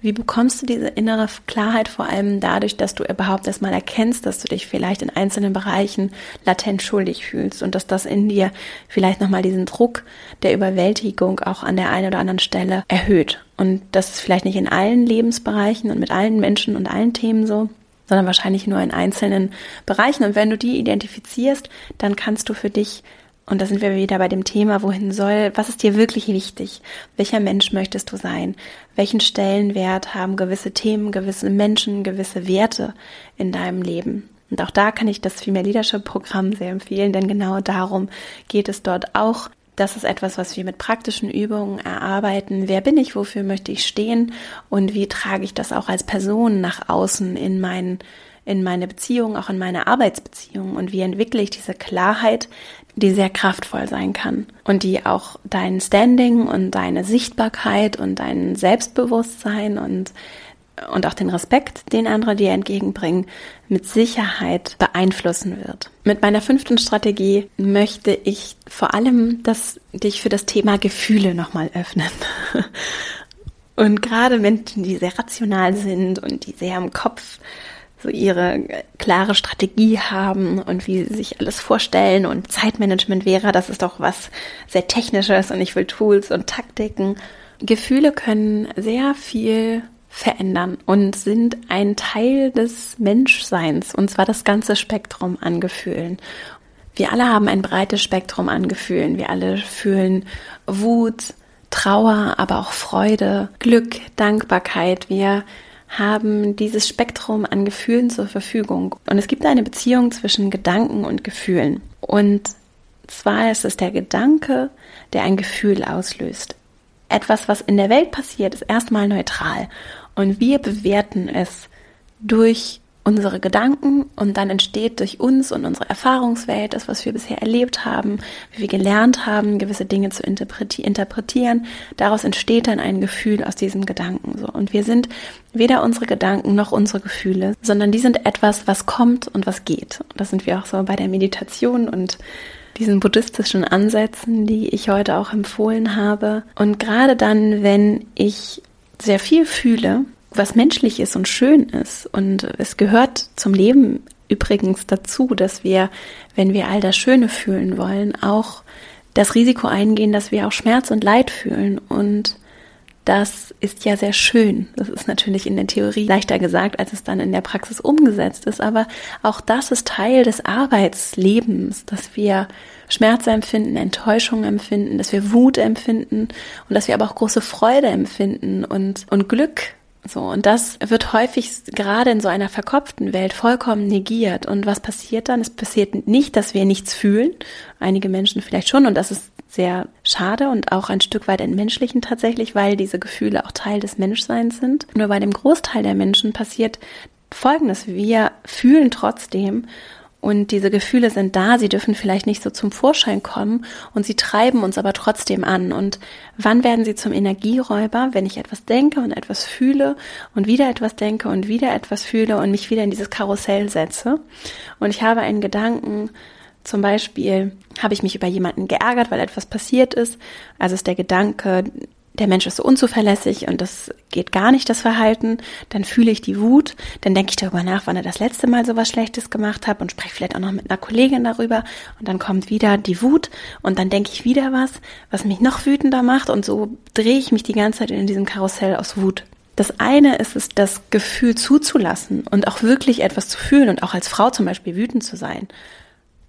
wie bekommst du diese innere Klarheit vor allem dadurch, dass du überhaupt erstmal erkennst, dass du dich vielleicht in einzelnen Bereichen latent schuldig fühlst und dass das in dir vielleicht nochmal diesen Druck der Überwältigung auch an der einen oder anderen Stelle erhöht. Und das ist vielleicht nicht in allen Lebensbereichen und mit allen Menschen und allen Themen so, sondern wahrscheinlich nur in einzelnen Bereichen. Und wenn du die identifizierst, dann kannst du für dich und da sind wir wieder bei dem Thema, wohin soll, was ist dir wirklich wichtig? Welcher Mensch möchtest du sein? Welchen Stellenwert haben gewisse Themen, gewisse Menschen, gewisse Werte in deinem Leben? Und auch da kann ich das Female Leadership Programm sehr empfehlen, denn genau darum geht es dort auch. Das ist etwas, was wir mit praktischen Übungen erarbeiten. Wer bin ich? Wofür möchte ich stehen? Und wie trage ich das auch als Person nach außen in meinen in meine Beziehung, auch in meine Arbeitsbeziehung und wie entwickle ich diese Klarheit, die sehr kraftvoll sein kann und die auch dein Standing und deine Sichtbarkeit und dein Selbstbewusstsein und und auch den Respekt, den andere dir entgegenbringen, mit Sicherheit beeinflussen wird. Mit meiner fünften Strategie möchte ich vor allem das, dich für das Thema Gefühle nochmal öffnen. Und gerade Menschen, die sehr rational sind und die sehr im Kopf so ihre klare Strategie haben und wie sie sich alles vorstellen und Zeitmanagement wäre, das ist doch was sehr Technisches und ich will Tools und Taktiken. Gefühle können sehr viel verändern und sind ein Teil des Menschseins und zwar das ganze Spektrum an Gefühlen. Wir alle haben ein breites Spektrum an Gefühlen. Wir alle fühlen Wut, Trauer, aber auch Freude, Glück, Dankbarkeit. Wir haben dieses Spektrum an Gefühlen zur Verfügung. Und es gibt eine Beziehung zwischen Gedanken und Gefühlen. Und zwar ist es der Gedanke, der ein Gefühl auslöst. Etwas, was in der Welt passiert, ist erstmal neutral. Und wir bewerten es durch unsere Gedanken und dann entsteht durch uns und unsere Erfahrungswelt, das, was wir bisher erlebt haben, wie wir gelernt haben, gewisse Dinge zu interpretieren, daraus entsteht dann ein Gefühl aus diesem Gedanken, so. Und wir sind weder unsere Gedanken noch unsere Gefühle, sondern die sind etwas, was kommt und was geht. Und das sind wir auch so bei der Meditation und diesen buddhistischen Ansätzen, die ich heute auch empfohlen habe. Und gerade dann, wenn ich sehr viel fühle, was menschlich ist und schön ist. Und es gehört zum Leben übrigens dazu, dass wir, wenn wir all das Schöne fühlen wollen, auch das Risiko eingehen, dass wir auch Schmerz und Leid fühlen. Und das ist ja sehr schön. Das ist natürlich in der Theorie leichter gesagt, als es dann in der Praxis umgesetzt ist. Aber auch das ist Teil des Arbeitslebens, dass wir Schmerz empfinden, Enttäuschung empfinden, dass wir Wut empfinden und dass wir aber auch große Freude empfinden und, und Glück so, und das wird häufig gerade in so einer verkopften Welt vollkommen negiert. Und was passiert dann? Es passiert nicht, dass wir nichts fühlen. Einige Menschen vielleicht schon. Und das ist sehr schade und auch ein Stück weit entmenschlichen tatsächlich, weil diese Gefühle auch Teil des Menschseins sind. Nur bei dem Großteil der Menschen passiert Folgendes. Wir fühlen trotzdem und diese Gefühle sind da, sie dürfen vielleicht nicht so zum Vorschein kommen und sie treiben uns aber trotzdem an. Und wann werden sie zum Energieräuber, wenn ich etwas denke und etwas fühle und wieder etwas denke und wieder etwas fühle und mich wieder in dieses Karussell setze? Und ich habe einen Gedanken, zum Beispiel habe ich mich über jemanden geärgert, weil etwas passiert ist. Also ist der Gedanke, der Mensch ist so unzuverlässig und das geht gar nicht, das Verhalten, dann fühle ich die Wut, dann denke ich darüber nach, wann er das letzte Mal so was Schlechtes gemacht hat und spreche vielleicht auch noch mit einer Kollegin darüber und dann kommt wieder die Wut und dann denke ich wieder was, was mich noch wütender macht und so drehe ich mich die ganze Zeit in diesem Karussell aus Wut. Das eine ist es, das Gefühl zuzulassen und auch wirklich etwas zu fühlen und auch als Frau zum Beispiel wütend zu sein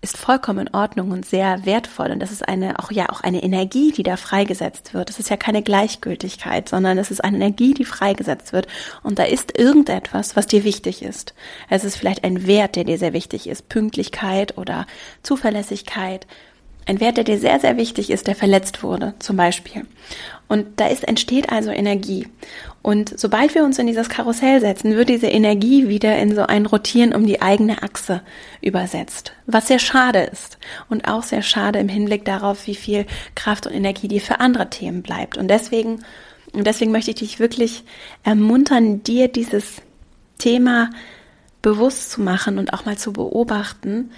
ist vollkommen in Ordnung und sehr wertvoll. Und das ist eine, auch ja, auch eine Energie, die da freigesetzt wird. Es ist ja keine Gleichgültigkeit, sondern es ist eine Energie, die freigesetzt wird. Und da ist irgendetwas, was dir wichtig ist. Es ist vielleicht ein Wert, der dir sehr wichtig ist. Pünktlichkeit oder Zuverlässigkeit. Ein Wert, der dir sehr, sehr wichtig ist, der verletzt wurde, zum Beispiel. Und da ist, entsteht also Energie. Und sobald wir uns in dieses Karussell setzen, wird diese Energie wieder in so ein Rotieren um die eigene Achse übersetzt. Was sehr schade ist. Und auch sehr schade im Hinblick darauf, wie viel Kraft und Energie dir für andere Themen bleibt. Und deswegen, und deswegen möchte ich dich wirklich ermuntern, dir dieses Thema bewusst zu machen und auch mal zu beobachten,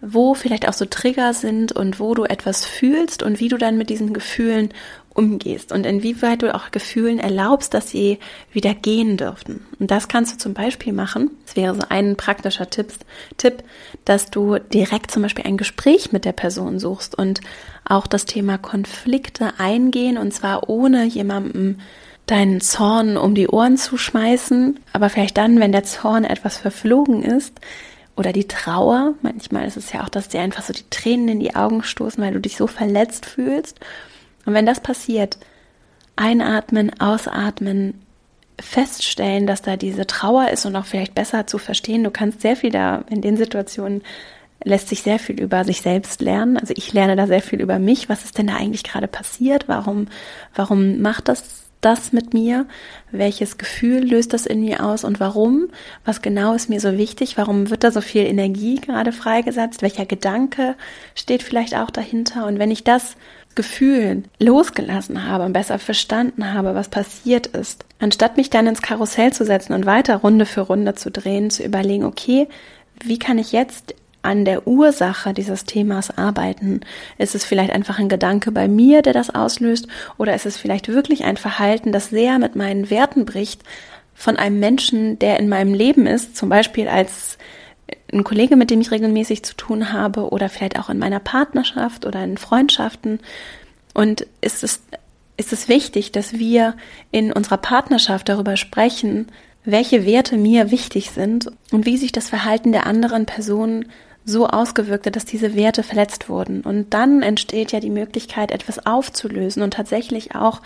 wo vielleicht auch so Trigger sind und wo du etwas fühlst und wie du dann mit diesen Gefühlen umgehst und inwieweit du auch Gefühlen erlaubst, dass sie wieder gehen dürften. Und das kannst du zum Beispiel machen. Das wäre so ein praktischer Tipp, Tipp, dass du direkt zum Beispiel ein Gespräch mit der Person suchst und auch das Thema Konflikte eingehen und zwar ohne jemandem deinen Zorn um die Ohren zu schmeißen, aber vielleicht dann, wenn der Zorn etwas verflogen ist, oder die Trauer. Manchmal ist es ja auch, dass dir einfach so die Tränen in die Augen stoßen, weil du dich so verletzt fühlst. Und wenn das passiert, einatmen, ausatmen, feststellen, dass da diese Trauer ist und auch vielleicht besser zu verstehen. Du kannst sehr viel da in den Situationen lässt sich sehr viel über sich selbst lernen. Also ich lerne da sehr viel über mich. Was ist denn da eigentlich gerade passiert? Warum, warum macht das das mit mir? Welches Gefühl löst das in mir aus und warum? Was genau ist mir so wichtig? Warum wird da so viel Energie gerade freigesetzt? Welcher Gedanke steht vielleicht auch dahinter? Und wenn ich das Gefühl losgelassen habe und besser verstanden habe, was passiert ist, anstatt mich dann ins Karussell zu setzen und weiter Runde für Runde zu drehen, zu überlegen, okay, wie kann ich jetzt an der Ursache dieses Themas arbeiten? Ist es vielleicht einfach ein Gedanke bei mir, der das auslöst? Oder ist es vielleicht wirklich ein Verhalten, das sehr mit meinen Werten bricht von einem Menschen, der in meinem Leben ist, zum Beispiel als ein Kollege, mit dem ich regelmäßig zu tun habe oder vielleicht auch in meiner Partnerschaft oder in Freundschaften? Und ist es, ist es wichtig, dass wir in unserer Partnerschaft darüber sprechen, welche Werte mir wichtig sind und wie sich das Verhalten der anderen Person so ausgewirkt hat, dass diese Werte verletzt wurden. Und dann entsteht ja die Möglichkeit, etwas aufzulösen und tatsächlich auch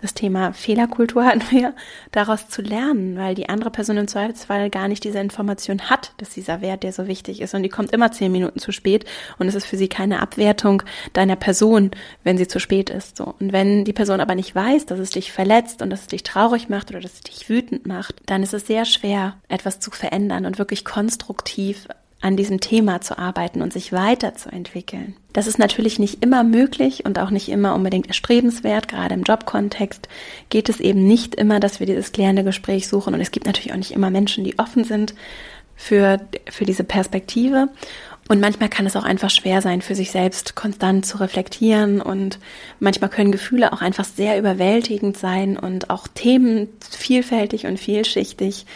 das Thema Fehlerkultur hatten wir, daraus zu lernen, weil die andere Person im Zweifelsfall gar nicht diese Information hat, dass dieser Wert der so wichtig ist und die kommt immer zehn Minuten zu spät und es ist für sie keine Abwertung deiner Person, wenn sie zu spät ist. So. Und wenn die Person aber nicht weiß, dass es dich verletzt und dass es dich traurig macht oder dass es dich wütend macht, dann ist es sehr schwer, etwas zu verändern und wirklich konstruktiv an diesem Thema zu arbeiten und sich weiterzuentwickeln. Das ist natürlich nicht immer möglich und auch nicht immer unbedingt erstrebenswert. Gerade im Jobkontext geht es eben nicht immer, dass wir dieses klärende Gespräch suchen. Und es gibt natürlich auch nicht immer Menschen, die offen sind für, für diese Perspektive. Und manchmal kann es auch einfach schwer sein, für sich selbst konstant zu reflektieren. Und manchmal können Gefühle auch einfach sehr überwältigend sein und auch Themen vielfältig und vielschichtig.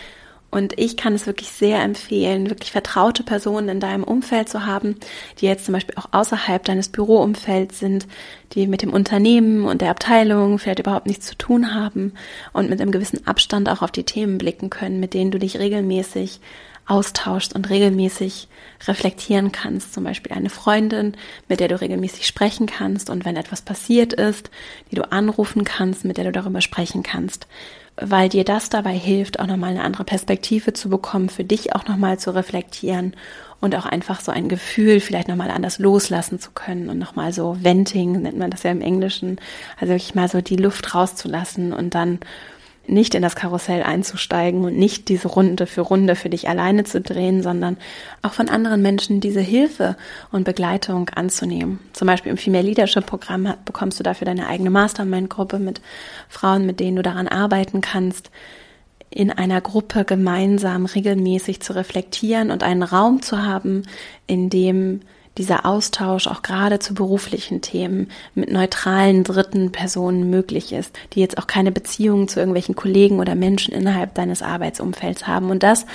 Und ich kann es wirklich sehr empfehlen, wirklich vertraute Personen in deinem Umfeld zu haben, die jetzt zum Beispiel auch außerhalb deines Büroumfelds sind, die mit dem Unternehmen und der Abteilung vielleicht überhaupt nichts zu tun haben und mit einem gewissen Abstand auch auf die Themen blicken können, mit denen du dich regelmäßig austauschst und regelmäßig reflektieren kannst. Zum Beispiel eine Freundin, mit der du regelmäßig sprechen kannst und wenn etwas passiert ist, die du anrufen kannst, mit der du darüber sprechen kannst weil dir das dabei hilft, auch nochmal eine andere Perspektive zu bekommen, für dich auch nochmal zu reflektieren und auch einfach so ein Gefühl vielleicht nochmal anders loslassen zu können und nochmal so Venting, nennt man das ja im Englischen, also wirklich mal so die Luft rauszulassen und dann nicht in das Karussell einzusteigen und nicht diese Runde für Runde für dich alleine zu drehen, sondern auch von anderen Menschen diese Hilfe und Begleitung anzunehmen. Zum Beispiel im Female Leadership Programm bekommst du dafür deine eigene Mastermind-Gruppe mit Frauen, mit denen du daran arbeiten kannst, in einer Gruppe gemeinsam regelmäßig zu reflektieren und einen Raum zu haben, in dem dieser Austausch auch gerade zu beruflichen Themen mit neutralen dritten Personen möglich ist, die jetzt auch keine Beziehungen zu irgendwelchen Kollegen oder Menschen innerhalb deines Arbeitsumfelds haben. Und das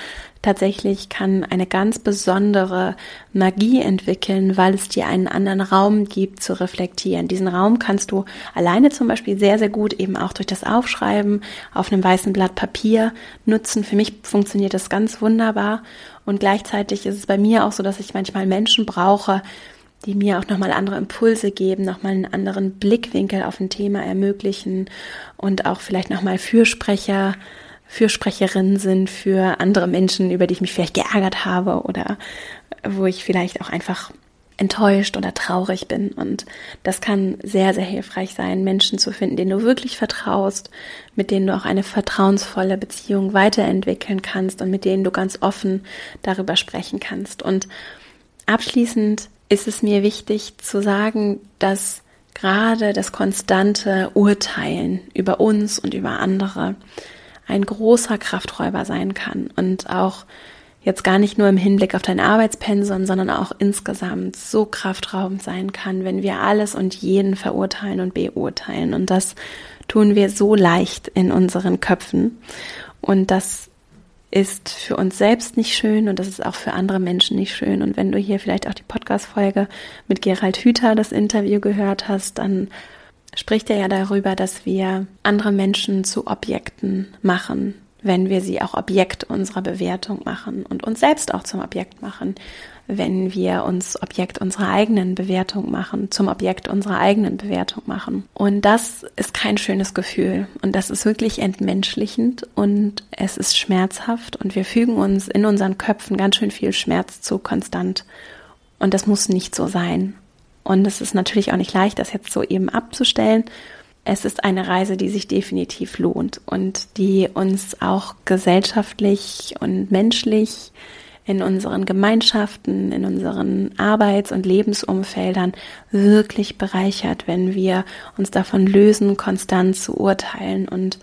tatsächlich kann eine ganz besondere Magie entwickeln, weil es dir einen anderen Raum gibt zu reflektieren. Diesen Raum kannst du alleine zum Beispiel sehr, sehr gut eben auch durch das Aufschreiben auf einem weißen Blatt Papier nutzen. Für mich funktioniert das ganz wunderbar und gleichzeitig ist es bei mir auch so, dass ich manchmal Menschen brauche, die mir auch nochmal andere Impulse geben, nochmal einen anderen Blickwinkel auf ein Thema ermöglichen und auch vielleicht nochmal Fürsprecher, Fürsprecherinnen sind für andere Menschen, über die ich mich vielleicht geärgert habe oder wo ich vielleicht auch einfach enttäuscht oder traurig bin. Und das kann sehr, sehr hilfreich sein, Menschen zu finden, denen du wirklich vertraust, mit denen du auch eine vertrauensvolle Beziehung weiterentwickeln kannst und mit denen du ganz offen darüber sprechen kannst. Und abschließend ist es mir wichtig zu sagen, dass gerade das konstante Urteilen über uns und über andere ein großer Krafträuber sein kann und auch jetzt gar nicht nur im Hinblick auf dein Arbeitspensum, sondern auch insgesamt so kraftraubend sein kann, wenn wir alles und jeden verurteilen und beurteilen. Und das tun wir so leicht in unseren Köpfen. Und das ist für uns selbst nicht schön und das ist auch für andere Menschen nicht schön. Und wenn du hier vielleicht auch die Podcast-Folge mit Gerald Hüther, das Interview gehört hast, dann spricht er ja darüber, dass wir andere Menschen zu Objekten machen, wenn wir sie auch Objekt unserer Bewertung machen und uns selbst auch zum Objekt machen wenn wir uns Objekt unserer eigenen Bewertung machen, zum Objekt unserer eigenen Bewertung machen. Und das ist kein schönes Gefühl. Und das ist wirklich entmenschlichend und es ist schmerzhaft und wir fügen uns in unseren Köpfen ganz schön viel Schmerz zu konstant. Und das muss nicht so sein. Und es ist natürlich auch nicht leicht, das jetzt so eben abzustellen. Es ist eine Reise, die sich definitiv lohnt und die uns auch gesellschaftlich und menschlich in unseren Gemeinschaften, in unseren Arbeits- und Lebensumfeldern wirklich bereichert, wenn wir uns davon lösen, konstant zu urteilen und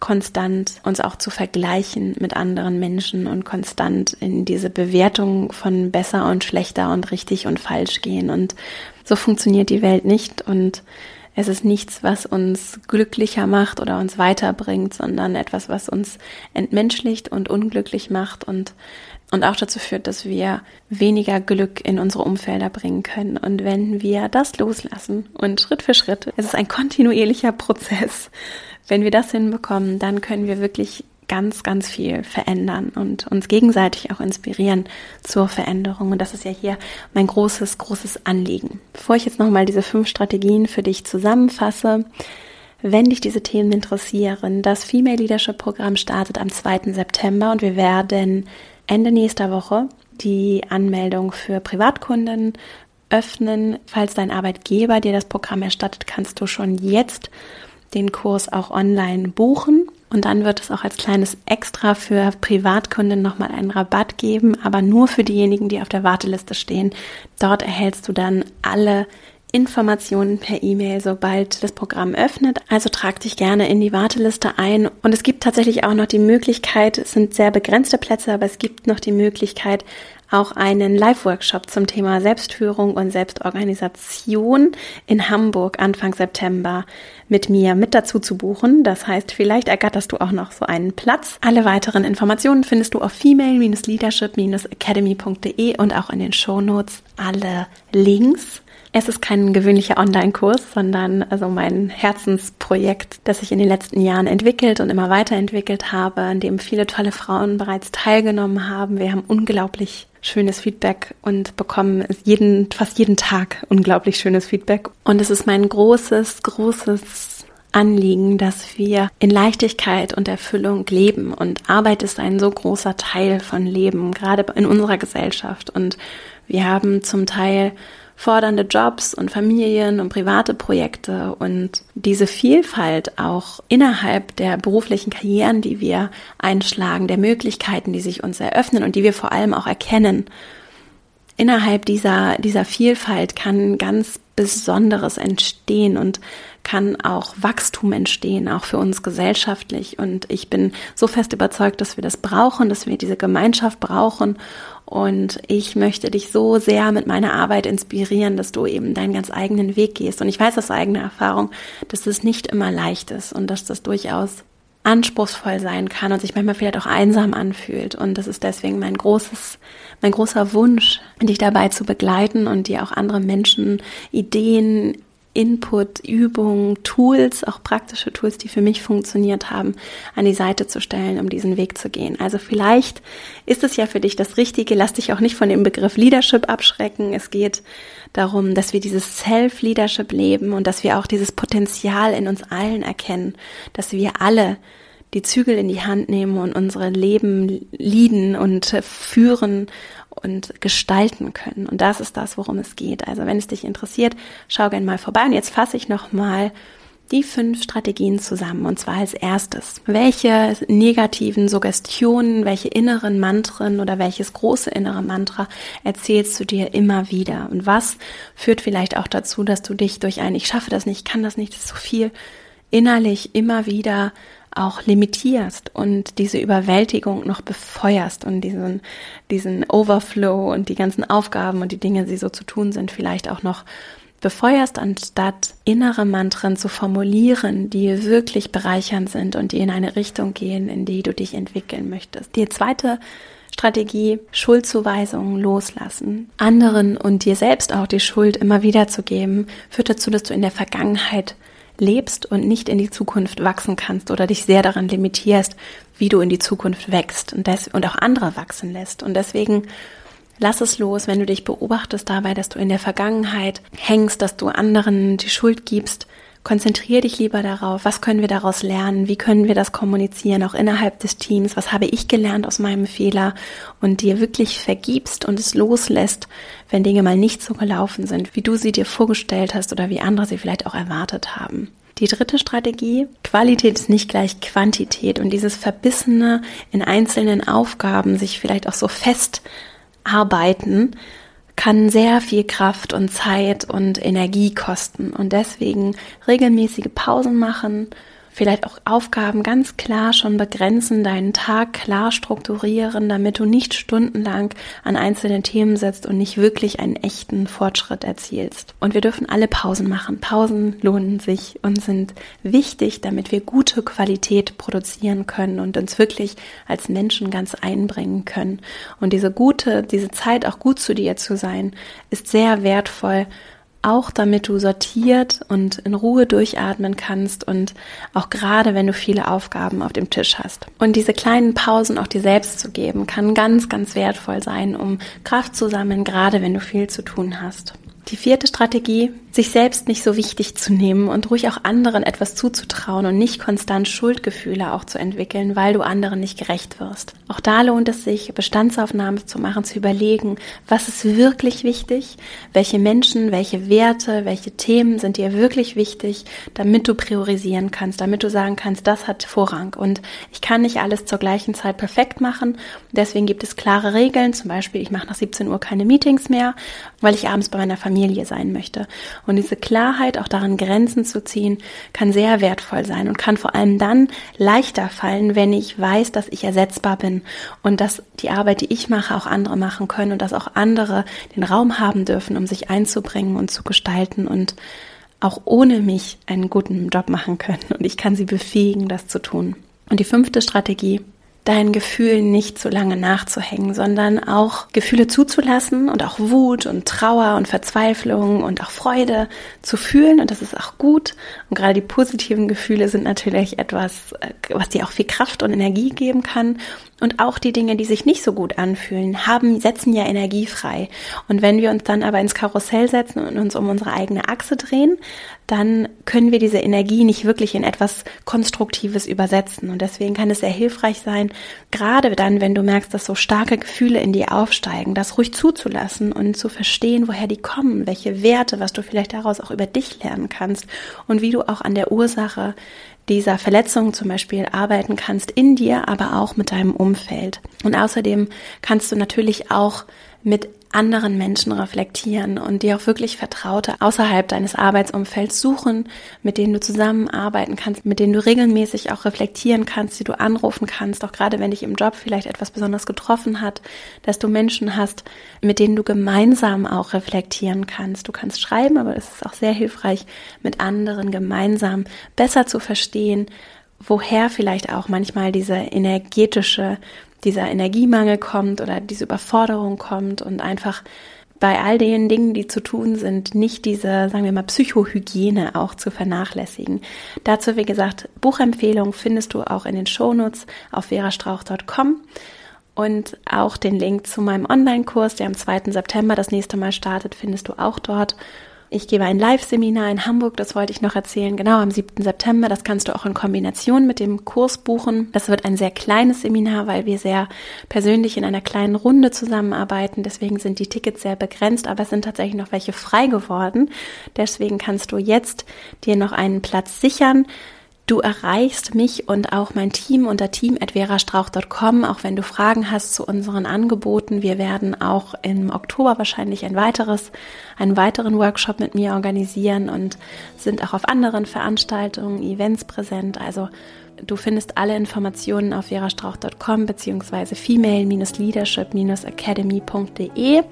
konstant uns auch zu vergleichen mit anderen Menschen und konstant in diese Bewertung von besser und schlechter und richtig und falsch gehen. Und so funktioniert die Welt nicht und es ist nichts, was uns glücklicher macht oder uns weiterbringt, sondern etwas, was uns entmenschlicht und unglücklich macht und und auch dazu führt, dass wir weniger Glück in unsere Umfelder bringen können. Und wenn wir das loslassen und Schritt für Schritt, es ist ein kontinuierlicher Prozess, wenn wir das hinbekommen, dann können wir wirklich ganz, ganz viel verändern und uns gegenseitig auch inspirieren zur Veränderung. Und das ist ja hier mein großes, großes Anliegen. Bevor ich jetzt nochmal diese fünf Strategien für dich zusammenfasse, wenn dich diese Themen interessieren, das Female Leadership Programm startet am 2. September und wir werden Ende nächster Woche die Anmeldung für Privatkunden öffnen. Falls dein Arbeitgeber dir das Programm erstattet, kannst du schon jetzt den Kurs auch online buchen. Und dann wird es auch als kleines Extra für Privatkunden nochmal einen Rabatt geben, aber nur für diejenigen, die auf der Warteliste stehen. Dort erhältst du dann alle Informationen per E-Mail, sobald das Programm öffnet. Also trag dich gerne in die Warteliste ein. Und es gibt tatsächlich auch noch die Möglichkeit, es sind sehr begrenzte Plätze, aber es gibt noch die Möglichkeit, auch einen Live-Workshop zum Thema Selbstführung und Selbstorganisation in Hamburg Anfang September mit mir mit dazu zu buchen. Das heißt, vielleicht ergatterst du auch noch so einen Platz. Alle weiteren Informationen findest du auf female-leadership-academy.de und auch in den Show Notes alle Links. Es ist kein gewöhnlicher Online-Kurs, sondern also mein Herzensprojekt, das ich in den letzten Jahren entwickelt und immer weiterentwickelt habe, an dem viele tolle Frauen bereits teilgenommen haben. Wir haben unglaublich schönes Feedback und bekommen jeden, fast jeden Tag unglaublich schönes Feedback. Und es ist mein großes, großes Anliegen, dass wir in Leichtigkeit und Erfüllung leben. Und Arbeit ist ein so großer Teil von Leben, gerade in unserer Gesellschaft. Und wir haben zum Teil fordernde Jobs und Familien und private Projekte und diese Vielfalt auch innerhalb der beruflichen Karrieren, die wir einschlagen, der Möglichkeiten, die sich uns eröffnen und die wir vor allem auch erkennen. Innerhalb dieser, dieser Vielfalt kann ganz Besonderes entstehen und kann auch Wachstum entstehen, auch für uns gesellschaftlich. Und ich bin so fest überzeugt, dass wir das brauchen, dass wir diese Gemeinschaft brauchen und ich möchte dich so sehr mit meiner Arbeit inspirieren, dass du eben deinen ganz eigenen Weg gehst. Und ich weiß aus eigener Erfahrung, dass es nicht immer leicht ist und dass das durchaus anspruchsvoll sein kann und sich manchmal vielleicht auch einsam anfühlt. Und das ist deswegen mein großes, mein großer Wunsch, dich dabei zu begleiten und dir auch andere Menschen Ideen, Input, Übungen, Tools, auch praktische Tools, die für mich funktioniert haben, an die Seite zu stellen, um diesen Weg zu gehen. Also vielleicht ist es ja für dich das Richtige. Lass dich auch nicht von dem Begriff Leadership abschrecken. Es geht darum, dass wir dieses Self-Leadership leben und dass wir auch dieses Potenzial in uns allen erkennen, dass wir alle die Zügel in die Hand nehmen und unsere Leben lieden und führen und gestalten können. Und das ist das, worum es geht. Also wenn es dich interessiert, schau gerne mal vorbei. Und jetzt fasse ich nochmal die fünf Strategien zusammen. Und zwar als erstes. Welche negativen Suggestionen, welche inneren Mantren oder welches große innere Mantra erzählst du dir immer wieder? Und was führt vielleicht auch dazu, dass du dich durch ein Ich schaffe das nicht, ich kann das nicht, das ist so viel innerlich immer wieder auch limitierst und diese Überwältigung noch befeuerst und diesen, diesen Overflow und die ganzen Aufgaben und die Dinge, die so zu tun sind, vielleicht auch noch befeuerst, anstatt innere Mantren zu formulieren, die wirklich bereichernd sind und die in eine Richtung gehen, in die du dich entwickeln möchtest. Die zweite Strategie, Schuldzuweisungen loslassen. Anderen und dir selbst auch die Schuld immer wieder zu geben, führt dazu, dass du in der Vergangenheit lebst und nicht in die Zukunft wachsen kannst oder dich sehr daran limitierst, wie du in die Zukunft wächst und, des, und auch andere wachsen lässt. Und deswegen lass es los, wenn du dich beobachtest dabei, dass du in der Vergangenheit hängst, dass du anderen die Schuld gibst, konzentriere dich lieber darauf, was können wir daraus lernen, wie können wir das kommunizieren, auch innerhalb des Teams, was habe ich gelernt aus meinem Fehler und dir wirklich vergibst und es loslässt, wenn Dinge mal nicht so gelaufen sind, wie du sie dir vorgestellt hast oder wie andere sie vielleicht auch erwartet haben. Die dritte Strategie, Qualität ist nicht gleich Quantität und dieses Verbissene in einzelnen Aufgaben, sich vielleicht auch so fest arbeiten, kann sehr viel Kraft und Zeit und Energie kosten. Und deswegen regelmäßige Pausen machen, vielleicht auch Aufgaben ganz klar schon begrenzen, deinen Tag klar strukturieren, damit du nicht stundenlang an einzelnen Themen sitzt und nicht wirklich einen echten Fortschritt erzielst. Und wir dürfen alle Pausen machen. Pausen lohnen sich und sind wichtig, damit wir gute Qualität produzieren können und uns wirklich als Menschen ganz einbringen können. Und diese gute, diese Zeit auch gut zu dir zu sein, ist sehr wertvoll auch damit du sortiert und in Ruhe durchatmen kannst und auch gerade wenn du viele Aufgaben auf dem Tisch hast. Und diese kleinen Pausen auch dir selbst zu geben, kann ganz, ganz wertvoll sein, um Kraft zu sammeln, gerade wenn du viel zu tun hast. Die vierte Strategie, sich selbst nicht so wichtig zu nehmen und ruhig auch anderen etwas zuzutrauen und nicht konstant Schuldgefühle auch zu entwickeln, weil du anderen nicht gerecht wirst. Auch da lohnt es sich, Bestandsaufnahme zu machen, zu überlegen, was ist wirklich wichtig, welche Menschen, welche Werte, welche Themen sind dir wirklich wichtig, damit du priorisieren kannst, damit du sagen kannst, das hat Vorrang. Und ich kann nicht alles zur gleichen Zeit perfekt machen. Deswegen gibt es klare Regeln. Zum Beispiel, ich mache nach 17 Uhr keine Meetings mehr, weil ich abends bei meiner Familie sein möchte. Und diese Klarheit, auch daran Grenzen zu ziehen, kann sehr wertvoll sein und kann vor allem dann leichter fallen, wenn ich weiß, dass ich ersetzbar bin und dass die Arbeit, die ich mache, auch andere machen können und dass auch andere den Raum haben dürfen, um sich einzubringen und zu gestalten und auch ohne mich einen guten Job machen können. Und ich kann sie befähigen, das zu tun. Und die fünfte Strategie deinen Gefühlen nicht so lange nachzuhängen, sondern auch Gefühle zuzulassen und auch Wut und Trauer und Verzweiflung und auch Freude zu fühlen und das ist auch gut. Und gerade die positiven Gefühle sind natürlich etwas, äh, was dir auch viel Kraft und Energie geben kann. Und auch die Dinge, die sich nicht so gut anfühlen, haben, setzen ja Energie frei. Und wenn wir uns dann aber ins Karussell setzen und uns um unsere eigene Achse drehen, dann können wir diese Energie nicht wirklich in etwas Konstruktives übersetzen. Und deswegen kann es sehr hilfreich sein, gerade dann, wenn du merkst, dass so starke Gefühle in dir aufsteigen, das ruhig zuzulassen und zu verstehen, woher die kommen, welche Werte, was du vielleicht daraus auch über dich lernen kannst und wie du auch an der Ursache dieser Verletzung zum Beispiel arbeiten kannst in dir, aber auch mit deinem Umfeld. Und außerdem kannst du natürlich auch mit anderen Menschen reflektieren und dir auch wirklich Vertraute außerhalb deines Arbeitsumfelds suchen, mit denen du zusammenarbeiten kannst, mit denen du regelmäßig auch reflektieren kannst, die du anrufen kannst, auch gerade wenn dich im Job vielleicht etwas besonders getroffen hat, dass du Menschen hast, mit denen du gemeinsam auch reflektieren kannst. Du kannst schreiben, aber es ist auch sehr hilfreich, mit anderen gemeinsam besser zu verstehen, woher vielleicht auch manchmal diese energetische, dieser Energiemangel kommt oder diese Überforderung kommt und einfach bei all den Dingen, die zu tun sind, nicht diese, sagen wir mal, Psychohygiene auch zu vernachlässigen. Dazu, wie gesagt, Buchempfehlungen findest du auch in den Shownotes auf verastrauch.com und auch den Link zu meinem Online-Kurs, der am 2. September das nächste Mal startet, findest du auch dort. Ich gebe ein Live-Seminar in Hamburg, das wollte ich noch erzählen, genau am 7. September. Das kannst du auch in Kombination mit dem Kurs buchen. Das wird ein sehr kleines Seminar, weil wir sehr persönlich in einer kleinen Runde zusammenarbeiten. Deswegen sind die Tickets sehr begrenzt, aber es sind tatsächlich noch welche frei geworden. Deswegen kannst du jetzt dir noch einen Platz sichern. Du erreichst mich und auch mein Team unter team.verastrauch.com, auch wenn du Fragen hast zu unseren Angeboten. Wir werden auch im Oktober wahrscheinlich ein weiteres, einen weiteren Workshop mit mir organisieren und sind auch auf anderen Veranstaltungen, Events präsent. Also du findest alle Informationen auf verastrauch.com beziehungsweise female-leadership-academy.de.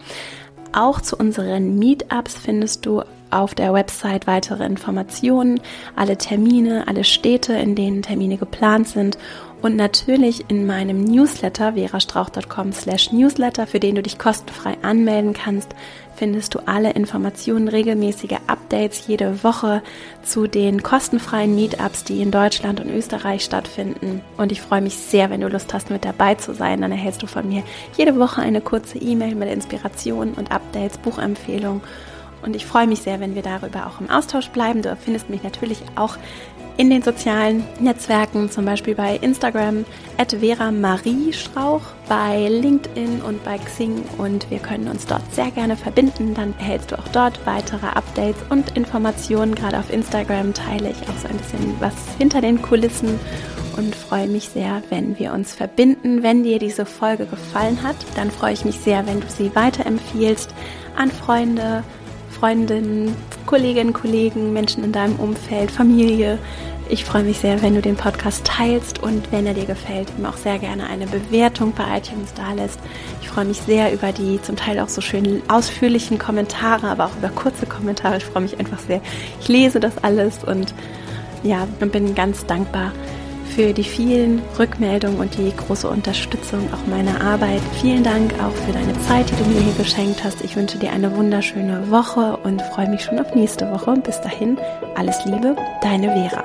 Auch zu unseren Meetups findest du auf der Website weitere Informationen, alle Termine, alle Städte, in denen Termine geplant sind und natürlich in meinem Newsletter verastrauch.com slash newsletter, für den du dich kostenfrei anmelden kannst, findest du alle Informationen, regelmäßige Updates jede Woche zu den kostenfreien Meetups, die in Deutschland und Österreich stattfinden. Und ich freue mich sehr, wenn du Lust hast, mit dabei zu sein. Dann erhältst du von mir jede Woche eine kurze E-Mail mit Inspirationen und Updates, Buchempfehlungen und ich freue mich sehr, wenn wir darüber auch im Austausch bleiben. Du findest mich natürlich auch in den sozialen Netzwerken, zum Beispiel bei Instagram, at Vera Marie Strauch, bei LinkedIn und bei Xing und wir können uns dort sehr gerne verbinden. Dann erhältst du auch dort weitere Updates und Informationen. Gerade auf Instagram teile ich auch so ein bisschen was hinter den Kulissen und freue mich sehr, wenn wir uns verbinden. Wenn dir diese Folge gefallen hat, dann freue ich mich sehr, wenn du sie weiterempfiehlst an Freunde, Freundinnen, Kolleginnen, Kollegen, Menschen in deinem Umfeld, Familie. Ich freue mich sehr, wenn du den Podcast teilst und wenn er dir gefällt, ihm auch sehr gerne eine Bewertung bei iTunes dalässt. Ich freue mich sehr über die zum Teil auch so schön ausführlichen Kommentare, aber auch über kurze Kommentare. Ich freue mich einfach sehr. Ich lese das alles und ja, bin ganz dankbar für die vielen Rückmeldungen und die große Unterstützung auch meiner Arbeit. Vielen Dank auch für deine Zeit, die du mir hier geschenkt hast. Ich wünsche dir eine wunderschöne Woche und freue mich schon auf nächste Woche. Bis dahin, alles Liebe, deine Vera.